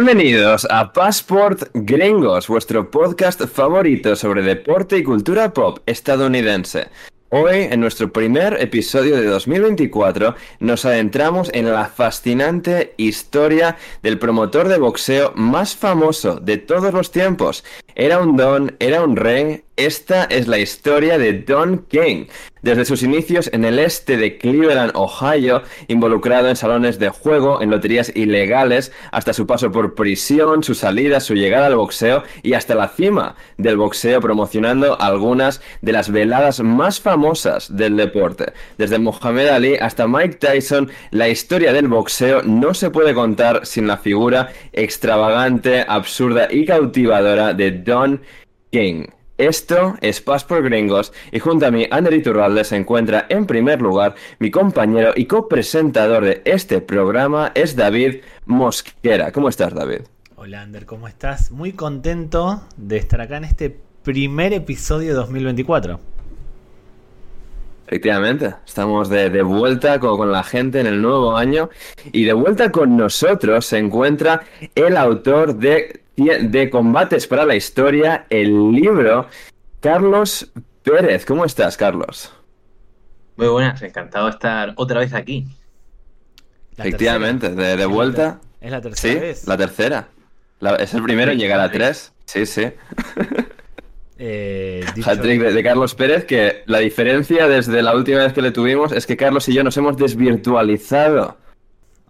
Bienvenidos a Passport Gringos, vuestro podcast favorito sobre deporte y cultura pop estadounidense. Hoy, en nuestro primer episodio de 2024, nos adentramos en la fascinante historia del promotor de boxeo más famoso de todos los tiempos. Era un don, era un rey. Esta es la historia de Don King, desde sus inicios en el este de Cleveland, Ohio, involucrado en salones de juego, en loterías ilegales, hasta su paso por prisión, su salida, su llegada al boxeo y hasta la cima del boxeo, promocionando algunas de las veladas más famosas del deporte. Desde Muhammad Ali hasta Mike Tyson, la historia del boxeo no se puede contar sin la figura extravagante, absurda y cautivadora de Don King. Esto es Paz por Gringos y junto a mí, Ander Iturralde, se encuentra en primer lugar mi compañero y copresentador de este programa es David Mosquera. ¿Cómo estás, David? Hola, Ander, ¿cómo estás? Muy contento de estar acá en este primer episodio de 2024. Efectivamente, estamos de, de vuelta con, con, la gente en el nuevo año y de vuelta con nosotros se encuentra el autor de de Combates para la Historia, el libro, Carlos Pérez. ¿Cómo estás, Carlos? Muy buenas, encantado de estar otra vez aquí. Efectivamente, de, de, vuelta. ¿Es la tercera sí, vez? La tercera. La, es el primero en llegar a tres. Sí, sí. Eh, Hat-trick de, de, Carlos Pérez, que la diferencia desde la última vez que le tuvimos es que Carlos y yo nos hemos desvirtualizado.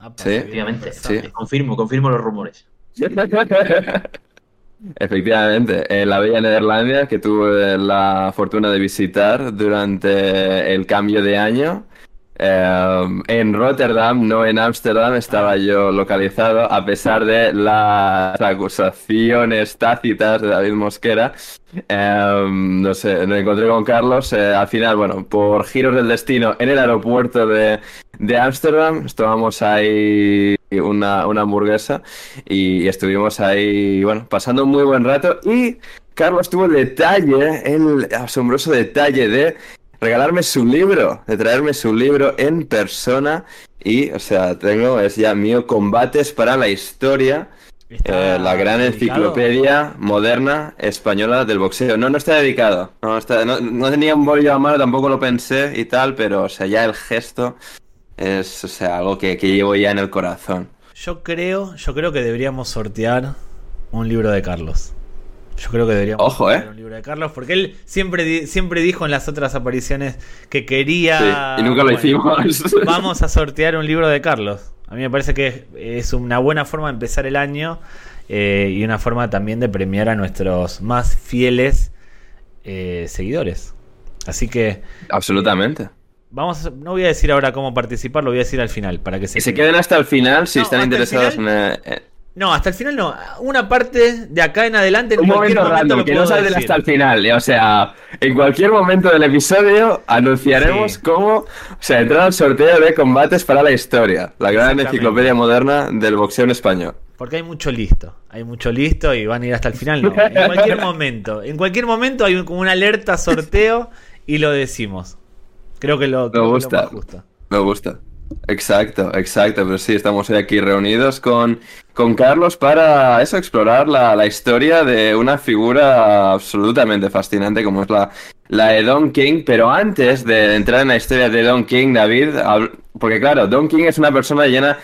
Ah, sí, efectivamente. Sí. Confirmo, confirmo los rumores. Efectivamente, en la bella Nederlandia que tuve la fortuna de visitar durante el cambio de año. Eh, en Rotterdam, no en Ámsterdam, estaba yo localizado a pesar de las acusaciones tácitas de David Mosquera. Eh, no sé, me encontré con Carlos. Eh, al final, bueno, por giros del destino en el aeropuerto de, de Ámsterdam, estábamos ahí una, una hamburguesa y, y estuvimos ahí, bueno, pasando un muy buen rato. Y Carlos tuvo el detalle, el asombroso detalle de regalarme su libro, de traerme su libro en persona y, o sea, tengo, es ya mío, Combates para la Historia, eh, la gran dedicado? enciclopedia moderna española del boxeo. No, no está dedicado, no, está, no, no tenía un bollo a mano, tampoco lo pensé y tal, pero, o sea, ya el gesto es, o sea, algo que, que llevo ya en el corazón. Yo creo, yo creo que deberíamos sortear un libro de Carlos. Yo creo que deberíamos Ojo, ¿eh? un libro de Carlos, porque él siempre, siempre dijo en las otras apariciones que quería. Sí, y nunca lo bueno, hicimos. Vamos a sortear un libro de Carlos. A mí me parece que es una buena forma de empezar el año eh, y una forma también de premiar a nuestros más fieles eh, seguidores. Así que. Absolutamente. Eh, Vamos, a, no voy a decir ahora cómo participar, lo voy a decir al final para que se, que se queden hasta el final si no, están interesados final, en. Eh, no, hasta el final no. Una parte de acá en adelante. En un momento, momento random, que no salten hasta el final. O sea, en cualquier momento del episodio anunciaremos sí. cómo. O sea, entrar al sorteo de combates para la historia. La gran enciclopedia moderna del boxeo en español. Porque hay mucho listo. Hay mucho listo y van a ir hasta el final. No. En cualquier momento. En cualquier momento hay como una alerta sorteo y lo decimos. Creo que lo, me gusta. Que lo justo. Me gusta. Exacto, exacto, pero sí, estamos aquí reunidos con, con Carlos para eso, explorar la, la, historia de una figura absolutamente fascinante como es la, la de Don King, pero antes de entrar en la historia de Don King, David, porque claro, Don King es una persona llena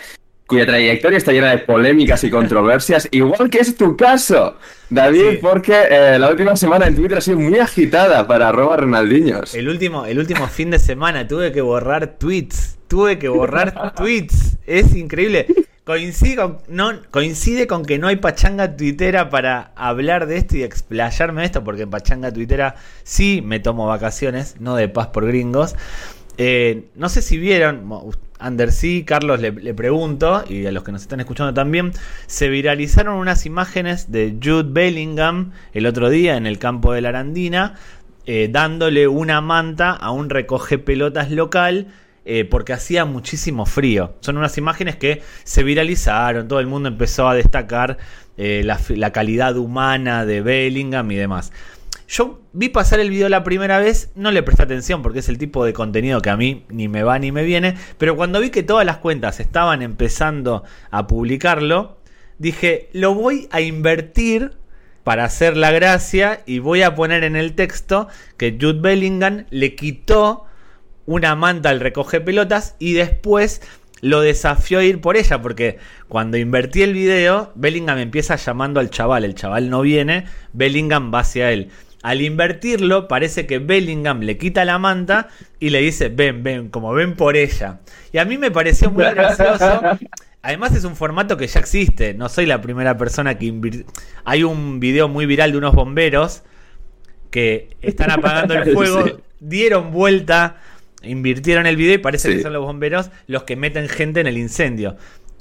cuya trayectoria está llena de polémicas y controversias, igual que es tu caso, David, sí. porque eh, la última semana en Twitter ha sido muy agitada para arroba Renaldiños. El último, el último fin de semana tuve que borrar tweets, tuve que borrar tweets, es increíble. Coincide con, no, coincide con que no hay pachanga tuitera para hablar de esto y explayarme de esto, porque en pachanga tuitera sí me tomo vacaciones, no de paz por gringos. Eh, no sé si vieron, Ander sí, Carlos le, pregunto, y a los que nos están escuchando también, se viralizaron unas imágenes de Jude Bellingham el otro día en el campo de la Arandina, eh, dándole una manta a un recoge pelotas local. Eh, porque hacía muchísimo frío. Son unas imágenes que se viralizaron, todo el mundo empezó a destacar eh, la calidad humana de Bellingham y demás. Yo vi pasar el video la primera vez, no le presté atención porque es el tipo de contenido que a mí ni me va ni me viene, pero cuando vi que todas las cuentas estaban empezando a publicarlo, dije, lo voy a invertir para hacer la gracia y voy a poner en el texto que Jude Bellingham le quitó una manta al recoge pelotas y después lo desafió a ir por ella, porque cuando invertí el video, Bellingham empieza llamando al chaval, el chaval no viene, Bellingham va hacia él. Al invertirlo, parece que Bellingham le quita la manta y le dice, ven, ven, como ven por ella. Y a mí me pareció muy gracioso. Además es un formato que ya existe, no soy la primera persona que invirtió. Hay un video muy viral de unos bomberos que están apagando el fuego, dieron vuelta invirtieron el video y parece que son los bomberos los que meten gente en el incendio.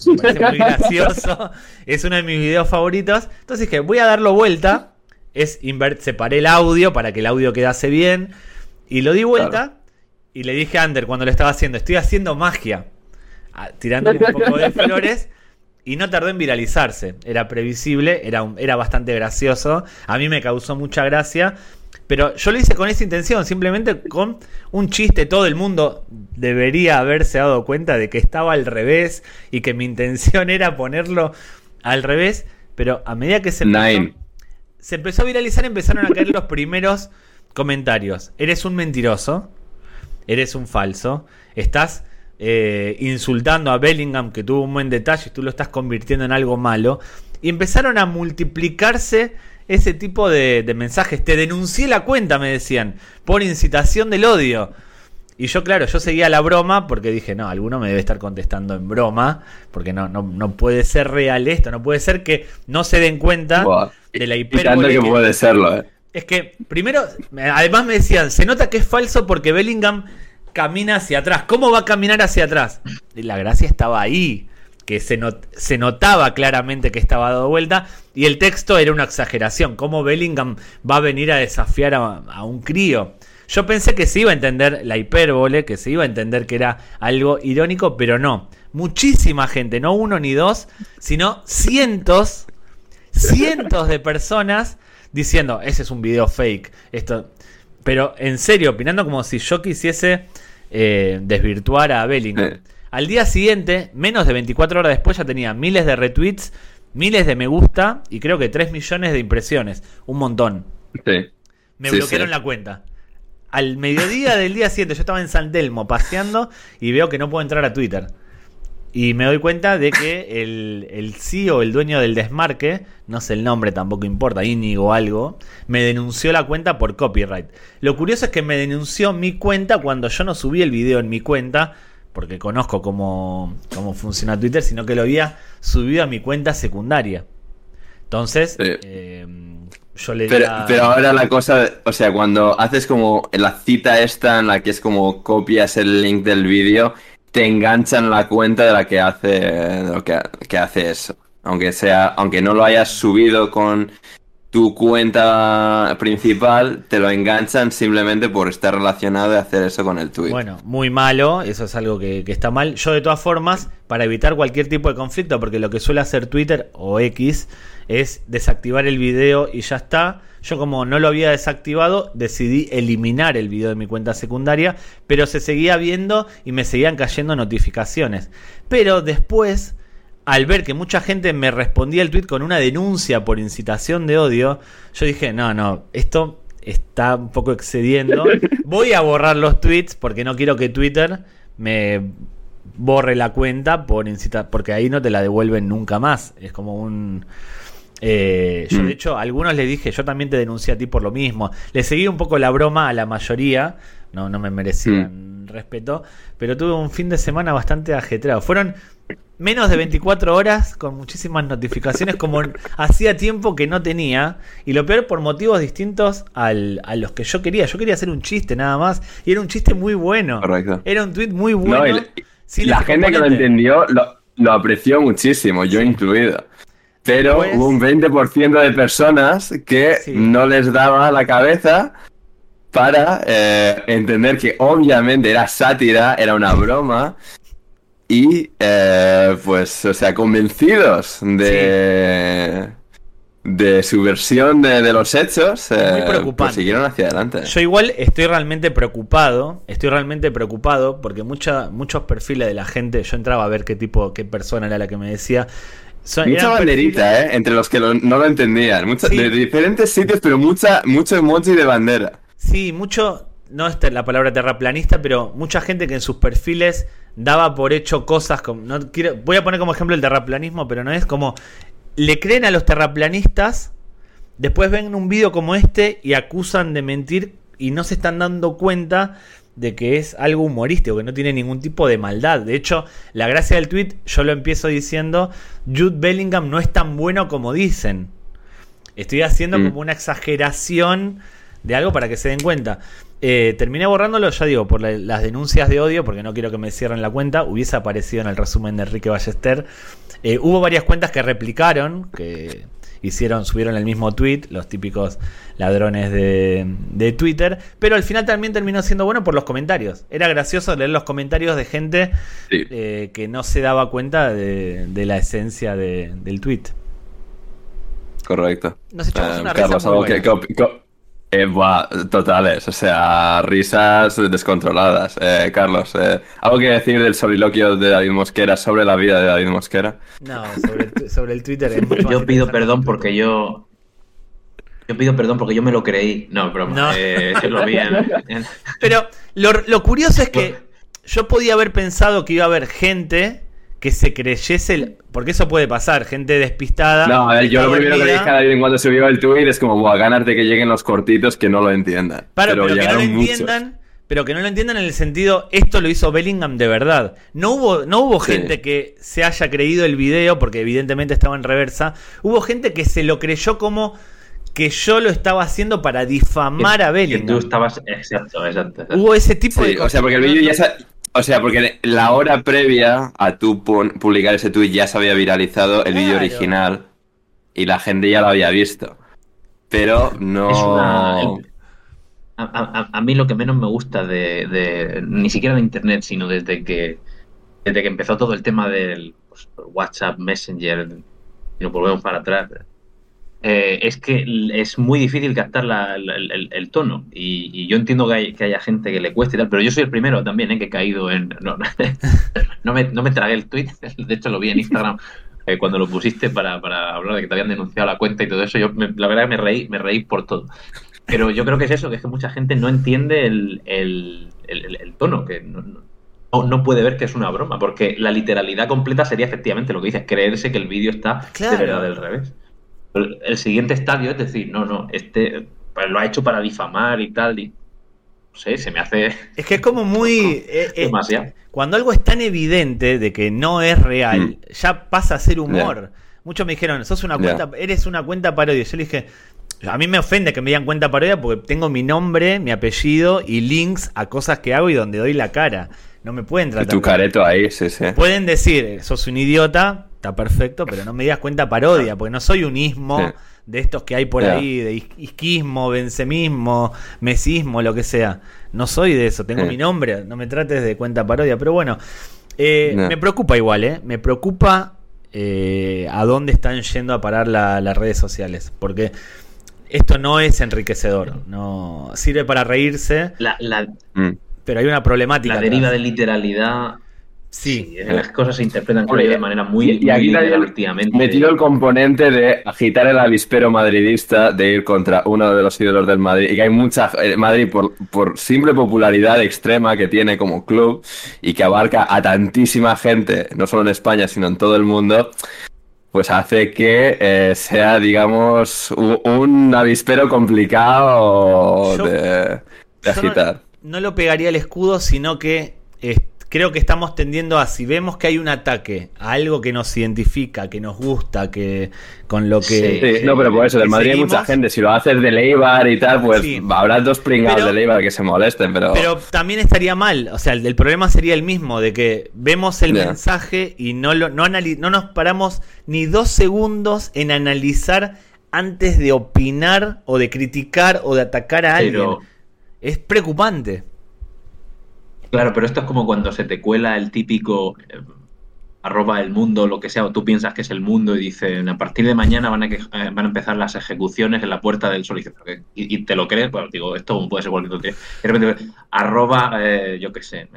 Me parece muy gracioso. Es uno de mis videos favoritos. Entonces dije, voy a darlo vuelta. Es separé el audio para que el audio quedase bien. Y lo di vuelta. Y le dije a Ander cuando lo estaba haciendo, estoy haciendo magia. Tirando un poco de flores. Y no tardó en viralizarse. Era previsible, era, era bastante gracioso. A mí me causó mucha gracia. Pero yo lo hice con esa intención, simplemente con un chiste. Todo el mundo debería haberse dado cuenta de que estaba al revés y que mi intención era ponerlo al revés. Pero a medida que se empezó, se empezó a viralizar, empezaron a caer los primeros comentarios. Eres un mentiroso, eres un falso, estás eh, insultando a Bellingham que tuvo un buen detalle y tú lo estás convirtiendo en algo malo. Y empezaron a multiplicarse ese tipo de, mensajes. Te denuncié la cuenta, me decían, por incitación del odio. Y yo, claro, yo seguía la broma porque dije, no, alguno me debe estar contestando en broma, porque no, no, no puede ser real esto, no puede ser que no se den cuenta de la hipérbole. que, puede serlo, eh. Es que, primero, además me decían, se nota que es falso porque Bellingham camina hacia atrás. ¿Cómo va a caminar hacia atrás? la gracia estaba ahí que se, se, notaba claramente que estaba dado vuelta y el texto era una exageración. ¿Cómo Bellingham va a venir a desafiar a, un crío? Yo pensé que se iba a entender la hipérbole, que se iba a entender que era algo irónico, pero no. Muchísima gente, no uno ni dos, sino cientos, cientos de personas diciendo, ese es un video fake. Esto, pero en serio, opinando como si yo quisiese eh, desvirtuar a Bellingham. Eh, al día siguiente, menos de 24 horas después, ya tenía miles de retweets, miles de me gusta y creo que 3 millones de impresiones. Un montón. Sí. Me bloquearon la cuenta. Al mediodía del día siguiente, yo estaba en San Telmo paseando y veo que no puedo entrar a Twitter. Y me doy cuenta de que el, el CEO, el dueño del desmarque, no sé el nombre, tampoco importa, Íñigo o algo, me denunció la cuenta por copyright. Lo curioso es que me denunció mi cuenta cuando yo no subí el video en mi cuenta porque conozco cómo, cómo funciona Twitter, sino que lo había subido a mi cuenta secundaria. Entonces, eh, yo le pero, pero ahora la cosa, o sea, cuando haces como la cita esta en la que es como copias el link del vídeo, te enganchan la cuenta de la que hace, lo que, que hace eso. Aunque sea, aunque no lo hayas subido con tu cuenta principal te lo enganchan simplemente por estar relacionado y hacer eso con el tweet. Bueno, muy malo, eso es algo que, está mal. Yo de todas formas, para evitar cualquier tipo de conflicto, porque lo que suele hacer Twitter o X es desactivar el video y ya está. Yo como no lo había desactivado, decidí eliminar el video de mi cuenta secundaria, pero se seguía viendo y me seguían cayendo notificaciones. Pero después al ver que mucha gente me respondía el tweet con una denuncia por incitación de odio, yo dije, no, no, esto está un poco excediendo. Voy a borrar los tweets porque no quiero que Twitter me borre la cuenta por incita porque ahí no te la devuelven nunca más. Es como un... Eh, yo de mm. hecho a algunos les dije, yo también te denuncié a ti por lo mismo. Le seguí un poco la broma a la mayoría, no, no me merecían mm. respeto, pero tuve un fin de semana bastante ajetreado. Fueron menos de 24 horas con muchísimas notificaciones como hacía tiempo que no tenía y lo peor por motivos distintos al, a los que yo quería. Yo quería hacer un chiste nada más y era un chiste muy bueno. Correcto. Era un tweet muy bueno. la gente que lo entendió lo, apreció muchísimo, yo incluido. Pero pues hubo un 20% de personas que no les daba la cabeza para eh, entender que obviamente era sátira, era una broma y eh, pues, o sea, convencidos de, de su versión de, los hechos, eh, pues siguieron hacia adelante. Yo igual estoy realmente preocupado, estoy realmente preocupado porque mucha, muchos perfiles de la gente, yo entraba a ver qué tipo, qué persona era la que me decía, mucha banderita, ¿eh? Entre los que no lo entendían. De diferentes sitios, pero mucha, mucho emoji de bandera. Sí, mucho, no es la palabra terraplanista, pero mucha gente que en sus perfiles daba por hecho cosas como. No quiero, voy a poner como ejemplo el terraplanismo, pero no es como. Le creen a los terraplanistas, después ven un vídeo como este y acusan de mentir y no se están dando cuenta de que es algo humorístico, que no tiene ningún tipo de maldad. De hecho, la gracia del tweet, yo lo empiezo diciendo, Jude Bellingham no es tan bueno como dicen. Estoy haciendo mm. como una exageración de algo para que se den cuenta. Eh, terminé borrándolo, ya digo, por las denuncias de odio, porque no quiero que me cierren la cuenta. Hubiese aparecido en el resumen de Enrique Ballester. Eh, hubo varias cuentas que replicaron, que hicieron, subieron el mismo tweet, los típicos ladrones de, Twitter, pero al final también terminó siendo bueno por los comentarios. Era gracioso leer los comentarios de gente eh, que no se daba cuenta de, la esencia del tweet. Correcto. Nos echamos una Carlos, algo que, eh, totales, o sea, risas descontroladas. Eh, Carlos, eh, ¿algo que decir del soliloquio de David Mosquera sobre la vida de David Mosquera? No, sobre el, Twitter. yo pido perdón porque yo. Yo pido perdón porque yo me lo creí. No, broma. No. Eh, lo vi Pero lo, lo curioso es que yo podía haber pensado que iba a haber gente que se creyese el... Porque eso puede pasar, gente despistada. No, a ver, yo lo primero que le dije a David cuando subió el tweet es como, a ganarte que lleguen los cortitos que no lo entiendan. pero, que no lo entiendan, pero que no lo entiendan en el sentido, esto lo hizo Bellingham de verdad. No hubo, no hubo gente que se haya creído el video, porque evidentemente estaba en reversa. Hubo gente que se lo creyó como que yo lo estaba haciendo para difamar a Bellingham. Que tú estabas, exacto, exacto. Hubo ese tipo de cosas. O sea, porque el vídeo ya, o sea, porque la hora previa a tú publicar ese tweet ya se había viralizado el vídeo original y la gente ya lo había visto. Pero no. A, mí lo que menos me gusta de, ni siquiera de internet, sino desde que desde que empezó todo el tema del pues, WhatsApp, Messenger, y nos volvemos para atrás, eh, es que es muy difícil captar el, tono. Y, yo entiendo que, haya gente que le cueste y tal, pero yo soy el primero también eh, que he caído en. No, no, me, no me tragué el tweet, de hecho lo vi en Instagram. Eh, cuando lo pusiste para, hablar de que te habían denunciado la cuenta y todo eso, yo la verdad que me reí, me reí por todo. Pero yo creo que es eso, que es que mucha gente no entiende el, tono, que no, no, puede ver que es una broma, porque la literalidad completa sería efectivamente lo que dices, creerse que el vídeo está de verdad del revés el siguiente estadio es decir, no, no, este pues, lo ha hecho para difamar y tal. Y, no sé, se me hace. Es que es como muy. Eh, eh, cuando algo es tan evidente de que no es real, mm. ya pasa a ser humor. Muchos me dijeron, sos una cuenta, eres una cuenta parodia. Yo le dije, a mí me ofende que me digan cuenta parodia porque tengo mi nombre, mi apellido y links a cosas que hago y donde doy la cara. No me pueden tratar. Tu careto ahí, sí, sí. Pueden decir, sos un idiota, está perfecto, pero no me digas cuenta parodia, porque no soy un ismo de estos que hay por ahí, de isquismo, bencemismo, mesismo, lo que sea. No soy de eso, tengo mi nombre, no me trates de cuenta parodia, pero bueno, eh, me preocupa igual, ¿eh? Me preocupa eh, a dónde están yendo a parar las redes sociales, porque esto no es enriquecedor, no sirve para reírse. Mm. Pero hay una problemática. La deriva de literalidad Sí, las cosas se interpretan de manera muy, y, aquí Metido el componente de agitar el avispero madridista, de ir contra uno de los ídolos del Madrid, y que hay mucha. Eh, Madrid, por, por simple popularidad extrema que tiene como club y que abarca a tantísima gente, no solo en España, sino en todo el mundo, pues hace que eh, sea, digamos, un, avispero complicado de, agitar. No, lo pegaría el escudo, sino que creo que estamos tendiendo a, si vemos que hay un ataque a algo que nos identifica, que nos gusta, que con lo que... Sí, no, pero por eso, del Madrid hay mucha gente, si lo haces de Leibar y tal, pues habrá dos pringados de Leibar que se molesten, pero... Pero también estaría mal, o sea, el, problema sería el mismo, de que vemos el mensaje y no, lo, no, no nos paramos ni dos segundos en analizar antes de opinar o de criticar o de atacar a alguien. Es preocupante. Claro, pero esto es como cuando se te cuela el típico eh, arroba el mundo, lo que sea, o tú piensas que es el mundo y dicen a partir de mañana van a, que, eh, van a empezar las ejecuciones en la puerta del solicitor. Y, te lo crees, bueno, digo, esto puede ser cualquier otro. arroba, eh, yo qué sé,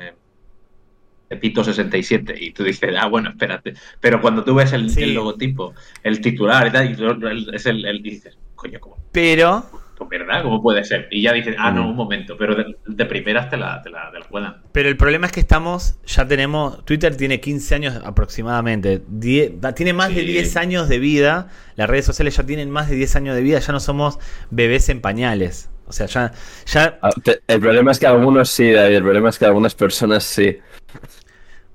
Pepito 67 y tú dices, ah, bueno, espérate. Pero cuando tú ves el, Sí. el logotipo, el titular y tal, y es el, el- y dices, coño, ¿cómo? Pero ¿Con ¿Verdad? ¿Cómo puede ser? Y ya dices, ah, no, Mm. un momento, pero de, de primeras te la, te la, te la cuelan. Pero el problema es que estamos, ya tenemos, Twitter tiene 15 años aproximadamente, Die- da- tiene más de Sí. 10 años de vida, las redes sociales ya tienen más de 10 años de vida, ya no somos bebés en pañales. O sea, ya, ya Ah, El problema es que algunos sí, David. El problema es que algunas personas sí.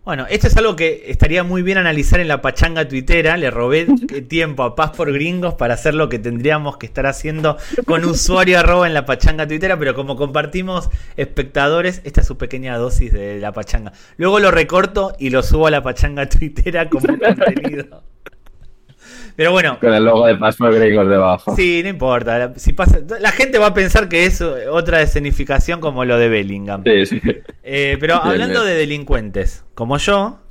Bueno, esto es algo que estaría muy bien analizar en la pachanga tuitera. Le robé tiempo a Paz por Gringos para hacer lo que tendríamos que estar haciendo con usuario arroba en la pachanga tuitera, pero como compartimos espectadores, esta es su pequeña dosis de la pachanga. Luego lo recorto y lo subo a la pachanga tuitera como contenido. Pero bueno, Con el logo de Passport Gringos debajo. sí, no importa. La, si pasa, la gente va a pensar que es otra escenificación como lo de Bellingham. Sí, sí. Eh, pero hablando de delincuentes, como yo,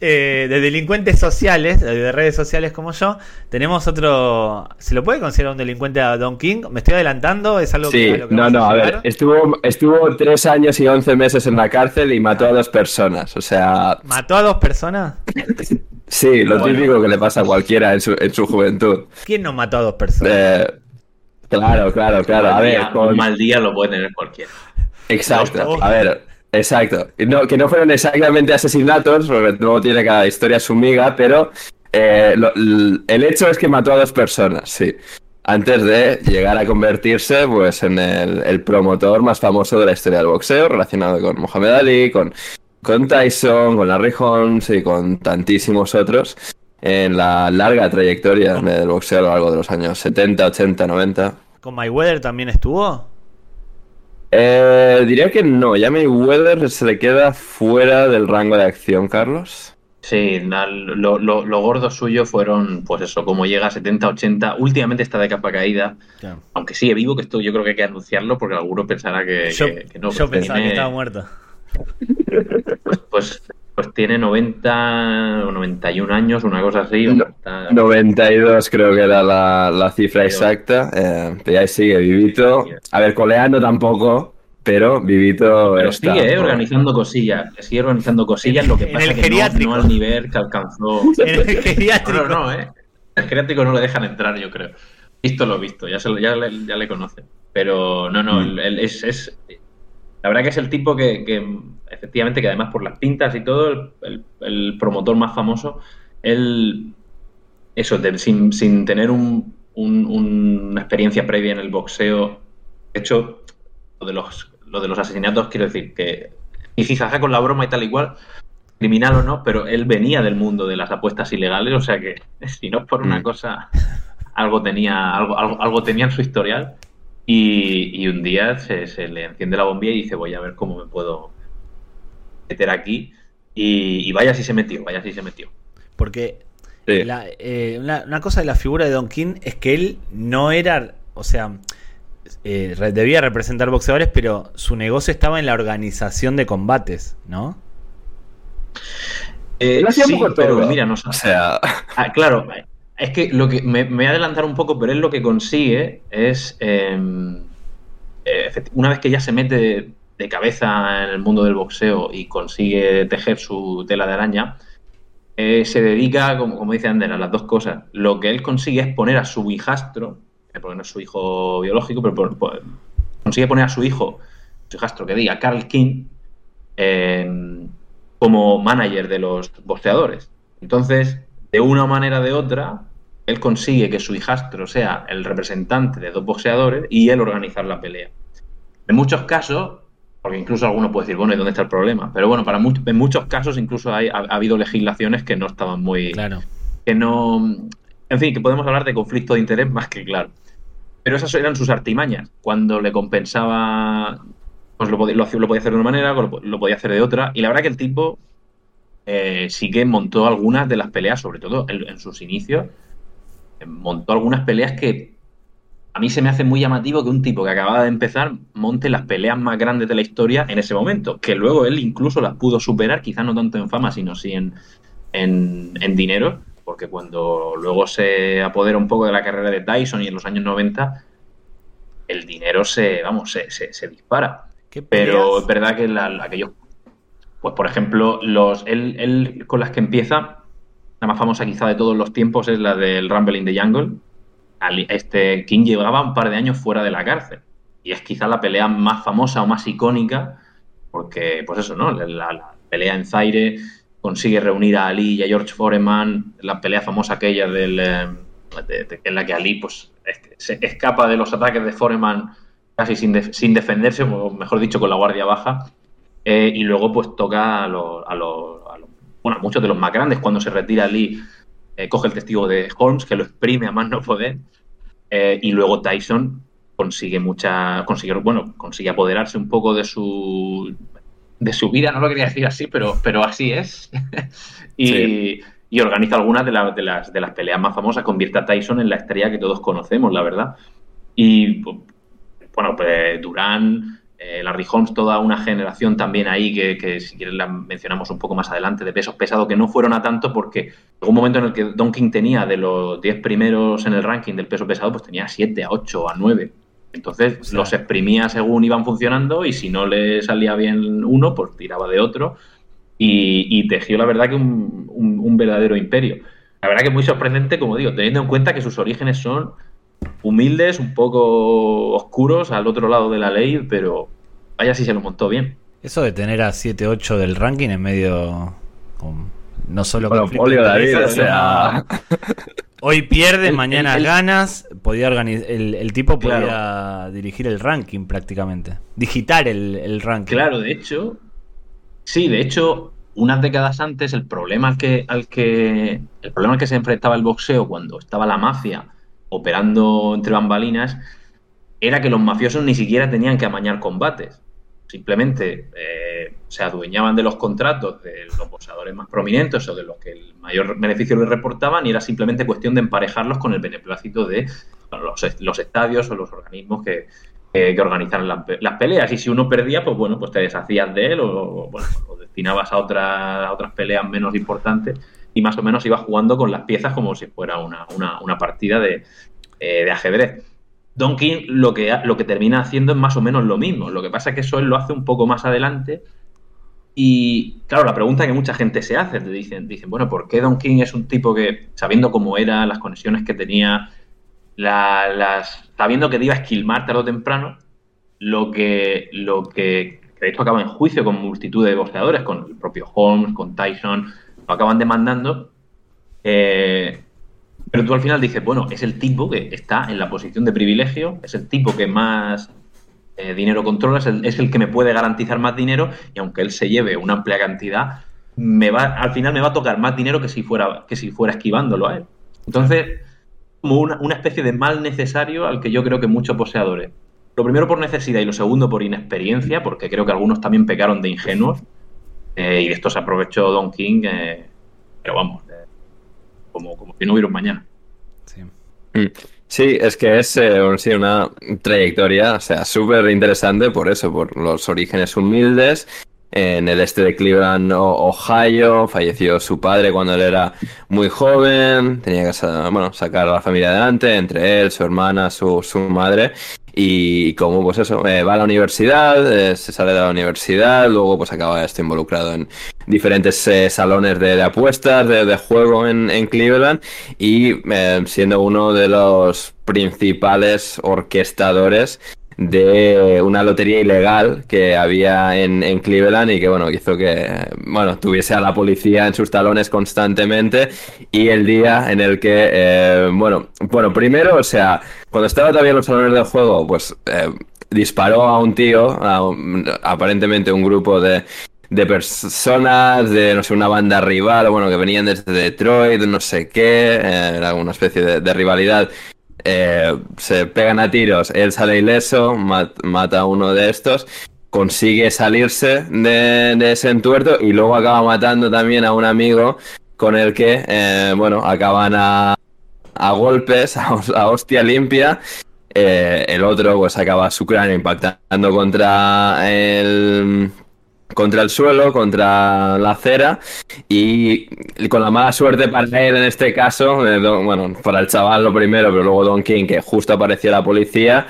eh, de delincuentes sociales, de redes sociales como yo, tenemos otro. ¿Se lo puede considerar un delincuente a Don King? ¿Me estoy adelantando? ¿Es algo que, Sí, lo que no, no, a ver, estuvo, estuvo tres años y once meses en la cárcel y mató a dos personas. O sea, ¿Mató a dos personas? sí, lo Bueno. típico que le pasa a cualquiera en su, en su juventud. ¿Quién no mató a dos personas? Eh, claro, claro, claro. A mal ver, día, con- un mal día lo puede tener cualquiera. Exacto, a ver, exacto. No, que no fueron exactamente asesinatos, porque luego tiene cada historia su miga, pero eh, lo- el hecho es que mató a dos personas, sí. Antes de llegar a convertirse pues, en el, el promotor más famoso de la historia del boxeo, relacionado con Mohamed Ali, con, con Tyson, con Larry Holmes y con tantísimos otros en la larga trayectoria del boxeo a lo largo de los años 70, 80, 90. ¿Con Mayweather también estuvo? Eh, diría que no, ya Mayweather se le queda fuera del rango de acción, Carlos. Sí, na- lo, lo, lo gordo suyo fueron, pues eso, como llega a 70, 80. Últimamente está de capa caída, aunque sigue vivo, que esto yo creo que hay que anunciarlo porque alguno pensará que, Yo, que- que no. yo pues pensaba tiene- que estaba muerto. Pues, pues tiene 90 o 91 años, una cosa así. No, está- 92 creo que era la, la cifra Pero- exacta. Eh, pero ahí sigue vivito. A ver, coleando tampoco, pero vivito Pero está. sigue eh, organizando cosillas, sigue organizando cosillas, lo que En pasa el que no, geriátrico. no al nivel que alcanzó. En el geriátrico. No, no, eh. El geriátrico no le dejan entrar, yo creo. Visto lo visto, ya, se lo- ya, le, ya le conoce. Pero no, no, Mm. el- el- es, es- La verdad que es el tipo que, que, efectivamente, que además por las pintas y todo, el, el- el promotor más famoso, él, eso, de- sin, sin tener un- un- una experiencia previa en el boxeo, de hecho, lo de los, lo de los asesinatos, quiero decir que, y jijaja con la broma y tal igual, criminal o no, pero él venía del mundo de las apuestas ilegales, o sea que si no es por una Mm. cosa, algo tenía, algo, algo, algo tenía en su historial. Y, y un día se, se le enciende la bombilla y dice, voy a ver cómo me puedo meter aquí. Y, y vaya si se metió, vaya si se metió. Porque Sí. la- eh, una, una cosa de la figura de Don King es que él no era, o sea, eh, debía representar boxeadores, pero su negocio estaba en la organización de combates, ¿no? Eh, hacía sí, pero mira, no O sea, Ah, claro, es que lo que me, me voy a adelantar un poco, pero él lo que consigue es eh, eh, una vez que ya se mete de, cabeza en el mundo del boxeo y consigue tejer su tela de araña, eh, se dedica, como, como dice Ander, a las dos cosas. Lo que él consigue es poner a su hijastro, eh, porque no es su hijo biológico, pero consigue poner a su hijo, su hijastro que diga, Carl King, como manager de los boxeadores. Entonces, de una manera o de otra, él consigue que su hijastro sea el representante de dos boxeadores y él organizar la pelea. En muchos casos, porque incluso alguno puede decir, bueno, ¿y dónde está el problema? Pero bueno, para mu- en muchos casos incluso hay- ha, ha habido legislaciones que no estaban muy... Claro. que no... En fin, que podemos hablar de conflicto de interés más que claro. Pero esas eran sus artimañas. Cuando le compensaba, pues lo, podía- lo podía hacer de una manera, lo, lo podía hacer de otra. Y la verdad que el tipo eh, sí que montó algunas de las peleas, sobre todo en, en sus inicios, eh, montó algunas peleas que a mí se me hace muy llamativo que un tipo que acababa de empezar monte las peleas más grandes de la historia en ese momento, que luego él incluso las pudo superar, quizá no tanto en fama, sino sí en, en, en dinero, porque cuando luego se apodera un poco de la carrera de Tyson y en los años 90, el dinero se, vamos, se, se- se dispara. ¿Qué Pero es verdad que la, aquellos, pues por ejemplo, los él, él con las que empieza, la más famosa quizá de todos los tiempos es la del Rumble in the Jungle. Ali- Este King llevaba un par de años fuera de la cárcel. Y es quizá la pelea más famosa o más icónica, porque, pues eso, ¿no? La, pelea en Zaire consigue reunir a Ali y a George Foreman, la pelea famosa aquella del, eh, en la que Ali pues, este, se escapa de los ataques de Foreman casi sin, def- sin defenderse, o mejor dicho, con la guardia baja. Eh, y luego pues toca a a los- a bueno, a muchos de los más grandes. Cuando se retira Lee, eh, coge el testigo de Holmes, que lo exprime a más no poder. Eh, y luego Tyson consigue mucha, consigue, bueno, consigue apoderarse un poco de su de su vida, no lo quería decir así, pero, pero así es. y, Sí. y organiza algunas de, la- de las, de las peleas más famosas, convierte a Tyson en la estrella que todos conocemos, la verdad. Y bueno, pues Durán, eh, Larry Holmes, toda una generación también ahí que, que si quieres la mencionamos un poco más adelante de pesos pesados que no fueron a tanto porque llegó un momento en el que Don King tenía de los 10 primeros en el ranking del peso pesado, pues tenía 7, a 8, a 9. Entonces O sea- los exprimía según iban funcionando y si no le salía bien uno, pues tiraba de otro y, y tejió la verdad que un, un- un verdadero imperio. La verdad que es muy sorprendente, como digo, teniendo en cuenta que sus orígenes son humildes, un poco oscuros al otro lado de la ley, pero vaya si se lo montó bien. Eso de tener a 7-8 del ranking es medio. con- no solo de David, o sea. Hoy pierde, El- mañana el- ganas. Podía organizar. El, el tipo podía Claro. dirigir el ranking prácticamente. Digitar el, el ranking. Claro, de hecho, sí, de hecho, unas décadas antes el problema al que, al que el problema al que se enfrentaba el boxeo cuando estaba la mafia operando entre bambalinas era que los mafiosos ni siquiera tenían que amañar combates. Simplemente eh, se adueñaban de los contratos de los boxeadores más prominentes o de los que el mayor beneficio les reportaban y era simplemente cuestión de emparejarlos con el beneplácito de los, estadios o los organismos que, que organizaran las, pe- las peleas. Y si uno perdía, pues bueno, pues te deshacías de él o, bueno, lo destinabas a, otras a otras peleas menos importantes y más o menos ibas jugando con las piezas como si fuera una, una, partida de, eh, de ajedrez. Don King lo que, lo que termina haciendo es más o menos lo mismo. Lo que pasa es que eso él lo hace un poco más adelante. Y claro, la pregunta que mucha gente se hace, te dicen, dicen, bueno, ¿por qué Don King es un tipo que, sabiendo cómo era, las conexiones que tenía, la- las, sabiendo que iba a esquilmar tarde o temprano, lo que, lo que, que acaba en juicio con multitud de boxeadores, con el propio Holmes, con Tyson, lo acaban demandando. Eh, pero tú al final dices, bueno, es el tipo que está en la posición de privilegio, es el tipo que más eh, dinero controla, es el, que me puede garantizar más dinero y aunque él se lleve una amplia cantidad, me va, al final me va a tocar más dinero que si fuera, que si fuera esquivándolo a él. Entonces, como una, una especie de mal necesario al que yo creo que muchos poseadores, lo primero por necesidad y lo segundo por inexperiencia, porque creo que algunos también pecaron de ingenuos, eh, y de esto se aprovechó Don King, eh, pero vamos, eh, como, como si no hubiera un mañana. Sí. Sí, es que es eh, sí, una trayectoria, o sea, súper interesante por eso, por los orígenes humildes. En el este de Cleveland, O- Ohio, falleció su padre cuando él era muy joven, tenía que bueno, sacar a la familia adelante, entre él, su hermana, su, su madre, y como pues eso, eh, va a la universidad, eh, se sale de la universidad, luego pues acaba esto involucrado en diferentes eh, salones de, apuestas, de, de juego en, en Cleveland, y eh, siendo uno de los principales orquestadores de una lotería ilegal que había en, en Cleveland y que bueno hizo que bueno tuviese a la policía en sus talones constantemente y el día en el que eh, bueno bueno primero o sea cuando estaba todavía en los salones del juego pues eh, disparó a un tío a aparentemente un grupo de de personas de, no sé, una banda rival, bueno, que venían desde Detroit, no sé qué, eh, era una especie de, de rivalidad. Eh, se pegan a tiros, él sale ileso, mat- mata a uno de estos, consigue salirse de, ese entuerto y luego acaba matando también a un amigo con el que, eh, bueno, acaban a, a golpes, a hostia limpia. Eh, el otro pues acaba su cráneo impactando contra el, contra el suelo, contra la acera y con la mala suerte para él en este caso, eh, bueno, para el chaval lo primero, pero luego Don King que justo apareció la policía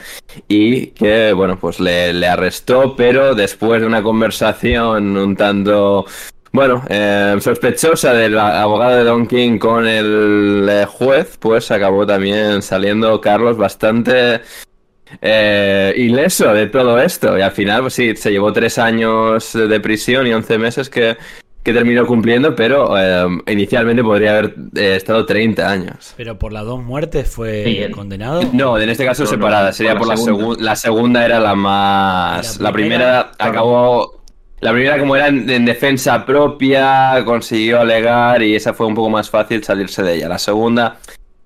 y que, bueno, pues le, arrestó, pero después de una conversación un tanto... Bueno, eh, sospechosa del abogado de Don King con el eh, juez, pues acabó también saliendo Carlos bastante eh, ileso de todo esto. Y al final, pues sí, se llevó tres años de prisión y once meses que, terminó cumpliendo, pero eh, inicialmente podría haber eh, estado 30 años. ¿Pero por las dos muertes fue condenado? No, en este caso separada. Sería por, la, segunda. la segunda era la más... La primera, acabó... La primera, como era en, en, defensa propia, consiguió alegar y esa fue un poco más fácil salirse de ella. La segunda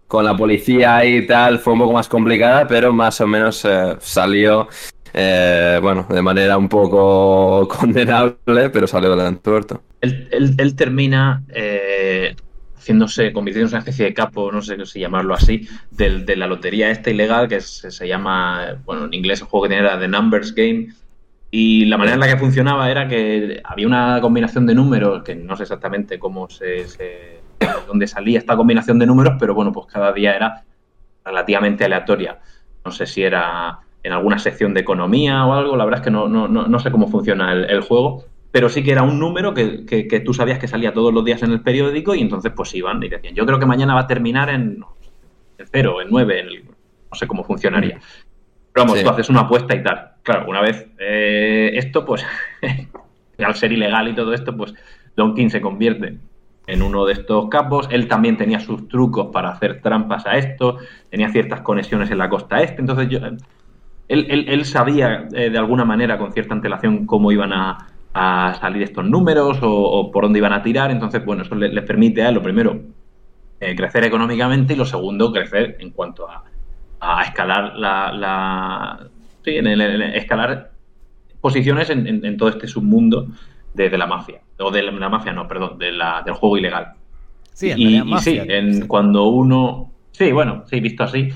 con la policía y tal fue un poco más complicada, pero más o menos eh, salió, eh, bueno, de manera un poco condenable, pero salió del tuerto. Él, él, termina eh, haciéndose, convirtiéndose en una especie de capo, no sé si llamarlo así, de la lotería esta ilegal que se llama, bueno, en inglés el juego que tenía era The Numbers Game. Y la manera en la que funcionaba era que había una combinación de números, que no sé exactamente cómo se donde salía esta combinación de números, pero bueno, pues cada día era relativamente aleatoria. No sé si era en alguna sección de economía o algo, la verdad es que no, no, no, sé cómo funciona el, juego, pero sí que era un número que, que, tú sabías que salía todos los días en el periódico y entonces pues iban y decían, yo creo que mañana va a terminar en, en cero, en nueve, en no sé cómo funcionaría. Pero vamos, tú haces una apuesta y tal. Claro, una vez eh, esto, pues al ser ilegal y todo esto, pues Don King se convierte en uno de estos capos. Él también tenía sus trucos para hacer trampas a esto, tenía ciertas conexiones en la costa este. Entonces, yo, él, sabía eh, de alguna manera, con cierta antelación, cómo iban a, salir estos números o, por dónde iban a tirar. Entonces, bueno, eso le, permite a él, lo primero, eh, crecer económicamente y lo segundo, crecer en cuanto a, escalar la. sí, en, escalar posiciones en todo este submundo de, la mafia. O de la, mafia, no, perdón, de la, del juego ilegal. Sí, y, sí, en, cuando uno. Sí, bueno, sí, visto así.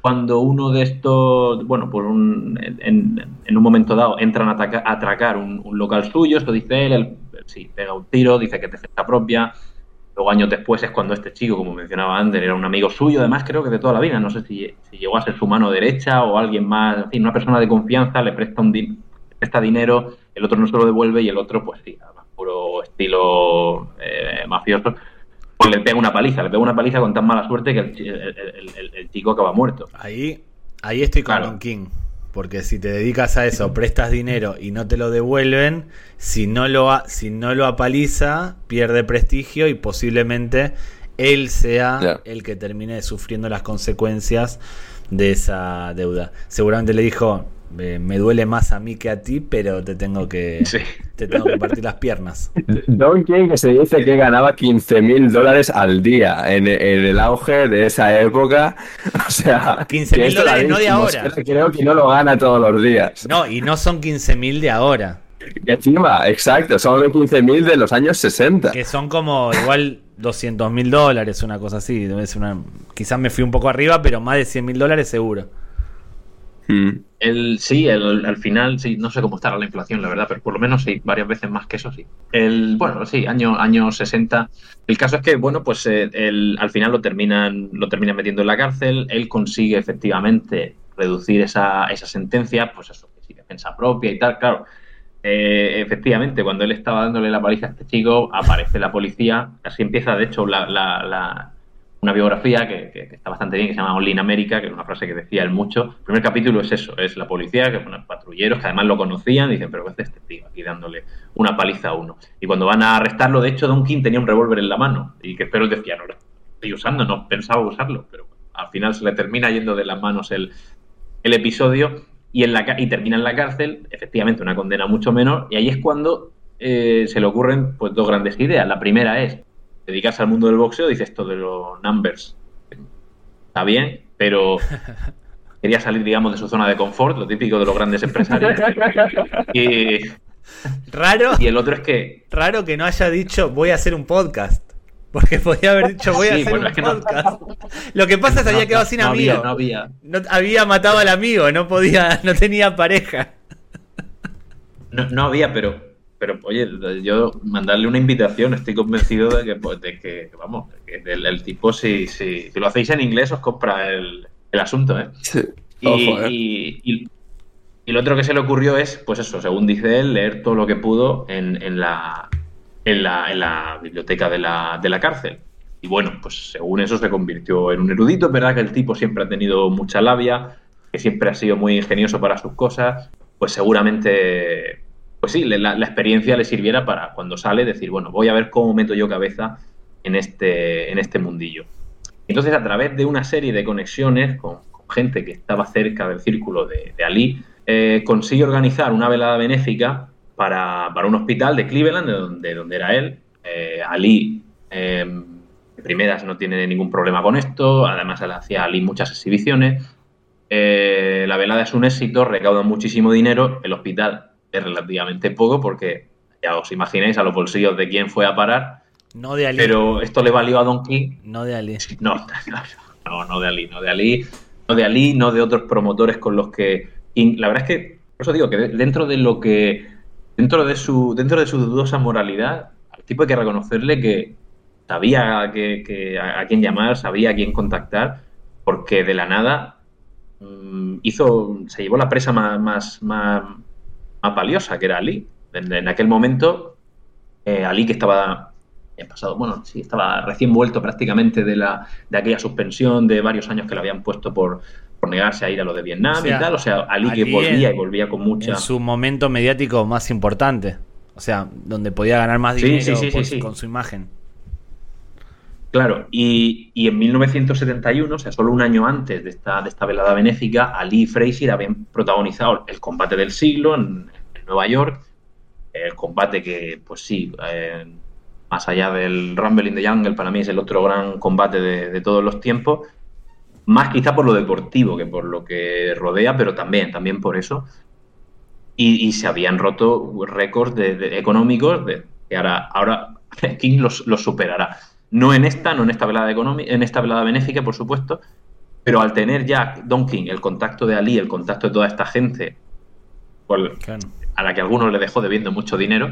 Cuando uno de estos, bueno, por un, en, un momento dado entran a, atracar un, local suyo, esto dice él, él, sí, pega un tiro, dice que es defensa propia. Luego, años después, es cuando este chico, como mencionaba Ander, era un amigo suyo, además creo que de toda la vida. No sé si, si llegó a ser su mano derecha o alguien más, en fin, una persona de confianza le presta un, presta dinero, el otro no se lo devuelve y el otro, pues sí, puro estilo eh, mafioso, pues le pega una paliza, le pega una paliza con tan mala suerte que el, chico acaba muerto. Ahí, ahí estoy con Don King. Porque si te dedicas a eso, prestas dinero y no te lo devuelven, si no lo, si no lo apaliza, pierde prestigio y posiblemente él sea el que termine sufriendo las consecuencias de esa deuda. Seguramente le dijo, me duele más a mí que a ti, pero te tengo que, te tengo que partir las piernas. Don King que se dice que ganaba 15 mil dólares al día en, el auge de esa época. O sea, 15 mil dólares no de ahora. Creo que no lo gana todos los días. No, y no son 15 mil de ahora. Y encima, exacto, son 15 mil de los años 60. Que son como igual 200 mil dólares, una cosa así. Una, quizás me fui un poco arriba, pero más de 100 mil dólares seguro. Mm. El, sí, el, al final, sí, no sé cómo estará la inflación, la verdad, pero por lo menos sí, varias veces más que eso sí. El, bueno, sí, años año 60. El caso es que, bueno, pues eh, al final lo terminan, lo terminan metiendo en la cárcel. Él consigue efectivamente reducir esa, esa sentencia, pues eso, que sí, defensa propia y tal, claro. Eh, efectivamente, cuando él estaba dándole la paliza a este chico, aparece la policía. Así empieza, de hecho, la, la una biografía que, está bastante bien, que se llama Only in America, que es una frase que decía él mucho. El primer capítulo es eso, es la policía, que son patrulleros que además lo conocían, dicen, pero ¿qué hace este tío aquí dándole una paliza a uno? Y cuando van a arrestarlo, de hecho, Don King tenía un revólver en la mano, y que espero decía, no lo estoy usando, no pensaba usarlo, pero al final se le termina yendo de las manos el, episodio y, en la, y termina en la cárcel, efectivamente una condena mucho menor, y ahí es cuando eh, se le ocurren pues dos grandes ideas. La primera es dedicas al mundo del boxeo, dices esto de los numbers. Está bien, pero quería salir, digamos, de su zona de confort, lo típico de los grandes empresarios. y, raro. Y el otro es que. Raro que no haya dicho voy a hacer un podcast. Porque podía haber dicho voy a hacer un podcast. Lo que pasa es que había quedado sin amigo. no había. No, había matado al amigo, no podía, no tenía pareja. No, no había, pero pero oye, yo mandarle una invitación, estoy convencido de que, pues, de que vamos, de que el, tipo, si, si, si, lo hacéis en inglés, os compra el, el asunto, ¿eh? Sí. Y, Ojo, ¿eh? y- y- y lo otro que se le ocurrió es, pues eso, según dice él, leer todo lo que pudo en, en la, en, la, en la biblioteca de la, de la cárcel. Y bueno, pues según eso se convirtió en un erudito. Es verdad que el tipo siempre ha tenido mucha labia, que siempre ha sido muy ingenioso para sus cosas. Pues seguramente, pues sí, le- la, la experiencia le sirviera para cuando sale decir, bueno, voy a ver cómo meto yo cabeza en este, en este mundillo. Entonces, a través de una serie de conexiones con, gente que estaba cerca del círculo de, Ali, eh, consigue organizar una velada benéfica para, para un hospital de Cleveland, de donde, donde era él. Eh, Ali, eh, de primeras, no tiene ningún problema con esto. Además, él hacía Ali muchas exhibiciones. Eh, la velada es un éxito, recauda muchísimo dinero. El hospital es relativamente poco porque ya os imagináis a los bolsillos de quién fue a parar. No de Ali. Pero esto le valió a Don King No de Ali. no, no, no de Ali, no de Ali, no de Ali, no de otros promotores con los que. la verdad es que, por eso digo que dentro de lo que. Dentro de su, dentro de su dudosa moralidad, al tipo hay que reconocerle que sabía que, que a, a quién llamar, sabía a quién contactar, porque de la nada mm, hizo, se llevó la presa más, más, más, más valiosa, que era Ali. En, en aquel momento, eh, Ali que estaba el pasado, bueno, sí, estaba recién vuelto prácticamente de, la, de aquella suspensión de varios años que le habían puesto por, por negarse a ir a lo de Vietnam O sea, y tal. O sea, Ali, que volvía en- y volvía con mucha. En su momento mediático más importante. O sea, donde podía ganar más dinero sí, sí, sí, sí. con su imagen. Claro, y, y en 1971, o sea, solo un año antes de esta, de esta velada benéfica, Ali y Frazier habían protagonizado el combate del siglo en, Nueva York. El combate que, pues sí, eh, más allá del Rumble in the Jungle, para mí es el otro gran combate de, de todos los tiempos. Más quizá por lo deportivo que por lo que rodea, pero también, también por eso. Y, y se habían roto récords de- de- económicos que ahora, ahora King los, los superará. No en esta, no en esta velada económica, en esta velada benéfica, por supuesto, pero al tener ya Don King el contacto de Ali, el contacto de toda esta gente, Claro. a la que algunos le dejó debiendo mucho dinero,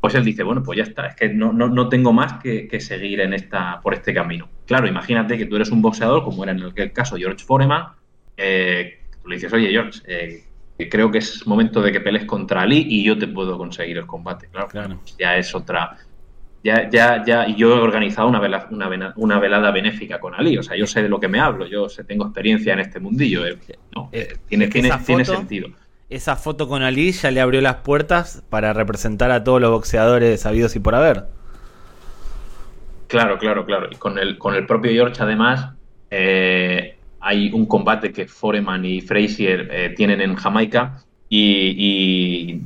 pues él dice, bueno, pues ya está, es que no, no, no tengo más que, que seguir en esta, por este camino. Claro, imagínate que tú eres un boxeador, como era en aquel caso George Foreman, eh, tú le dices, oye George, eh, creo que es momento de que pelees contra Ali y yo te puedo conseguir el combate. Claro, Claro. ya es otra... Ya, ya, ya, y yo he organizado una, vela- una, vena- una velada benéfica con Ali, o sea, yo sé de lo que me hablo, yo sé, tengo experiencia en este mundillo. eh, no, Eh, eh, tiene, es que tiene, esa tiene foto- sentido. Esa foto con Ali ya le abrió las puertas para representar a todos los boxeadores sabidos y por haber. Claro, claro, claro. Y con el, con el propio George, además, eh, hay un combate que Foreman y Frazier eh, tienen en Jamaica y, y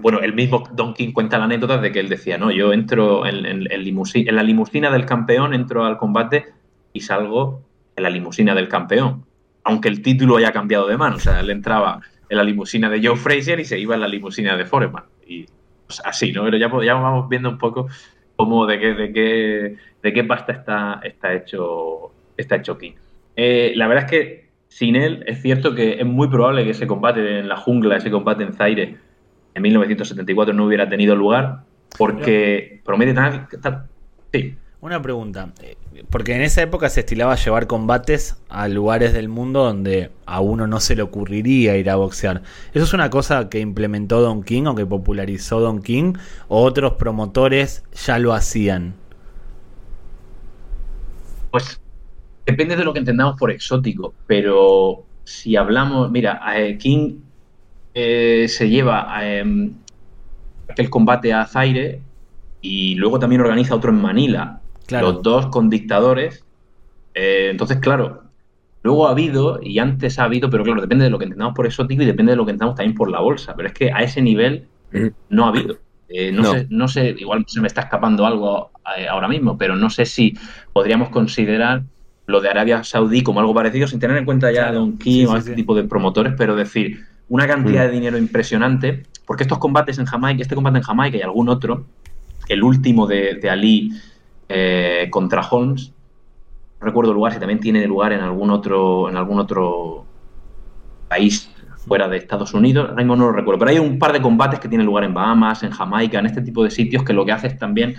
bueno, el mismo Don King cuenta la anécdota de que él decía, no, yo entro en, la limusina del campeón, entro al combate y salgo en la limusina del campeón, aunque el título haya cambiado de mano. O sea, él entraba en la limusina de Joe Frazier y se iba en la limusina de Foreman. Y pues, así, ¿no? Pero ya, ya vamos viendo un poco cómo, de qué, de qué, de qué pasta está, está hecho, está hecho King. Eh, la verdad es que sin él es cierto que es muy probable que ese combate en la jungla, ese combate en Zaire en 1974 no hubiera tenido lugar porque promete tan... tan- sí, Una pregunta, eh, porque en esa época se estilaba llevar combates a lugares del mundo donde a uno no se le ocurriría ir a boxear. ¿Eso es una cosa que implementó Don King o que popularizó Don King o otros promotores ya lo hacían? Pues depende de lo que entendamos por exótico, pero si hablamos, mira, eh, King eh, se lleva eh, aquel combate a Zaire y luego también organiza otro en Manila, Claro. los dos con dictadores. Eh, entonces, claro, luego ha habido, y antes ha habido, pero claro, depende de lo que entendamos por exótico y depende de lo que entendamos también por la bolsa, pero es que a ese nivel no ha habido. Eh, no, No. Sé, no sé, igual se me está escapando algo ahora mismo, pero no sé si podríamos considerar lo de Arabia Saudí como algo parecido, sin tener en cuenta ya Claro, Don King sí, o sí, este sí. tipo de promotores, pero decir una cantidad Mm. de dinero impresionante, porque estos combates en Jamaica, este combate en Jamaica y algún otro, el último de, de Ali eh, contra Holmes, no recuerdo el lugar, si también tiene lugar en algún otro, en algún otro país fuera de Estados Unidos, ahora mismo no lo recuerdo, pero hay un par de combates que tienen lugar en Bahamas, en Jamaica, en este tipo de sitios que lo que hace es también,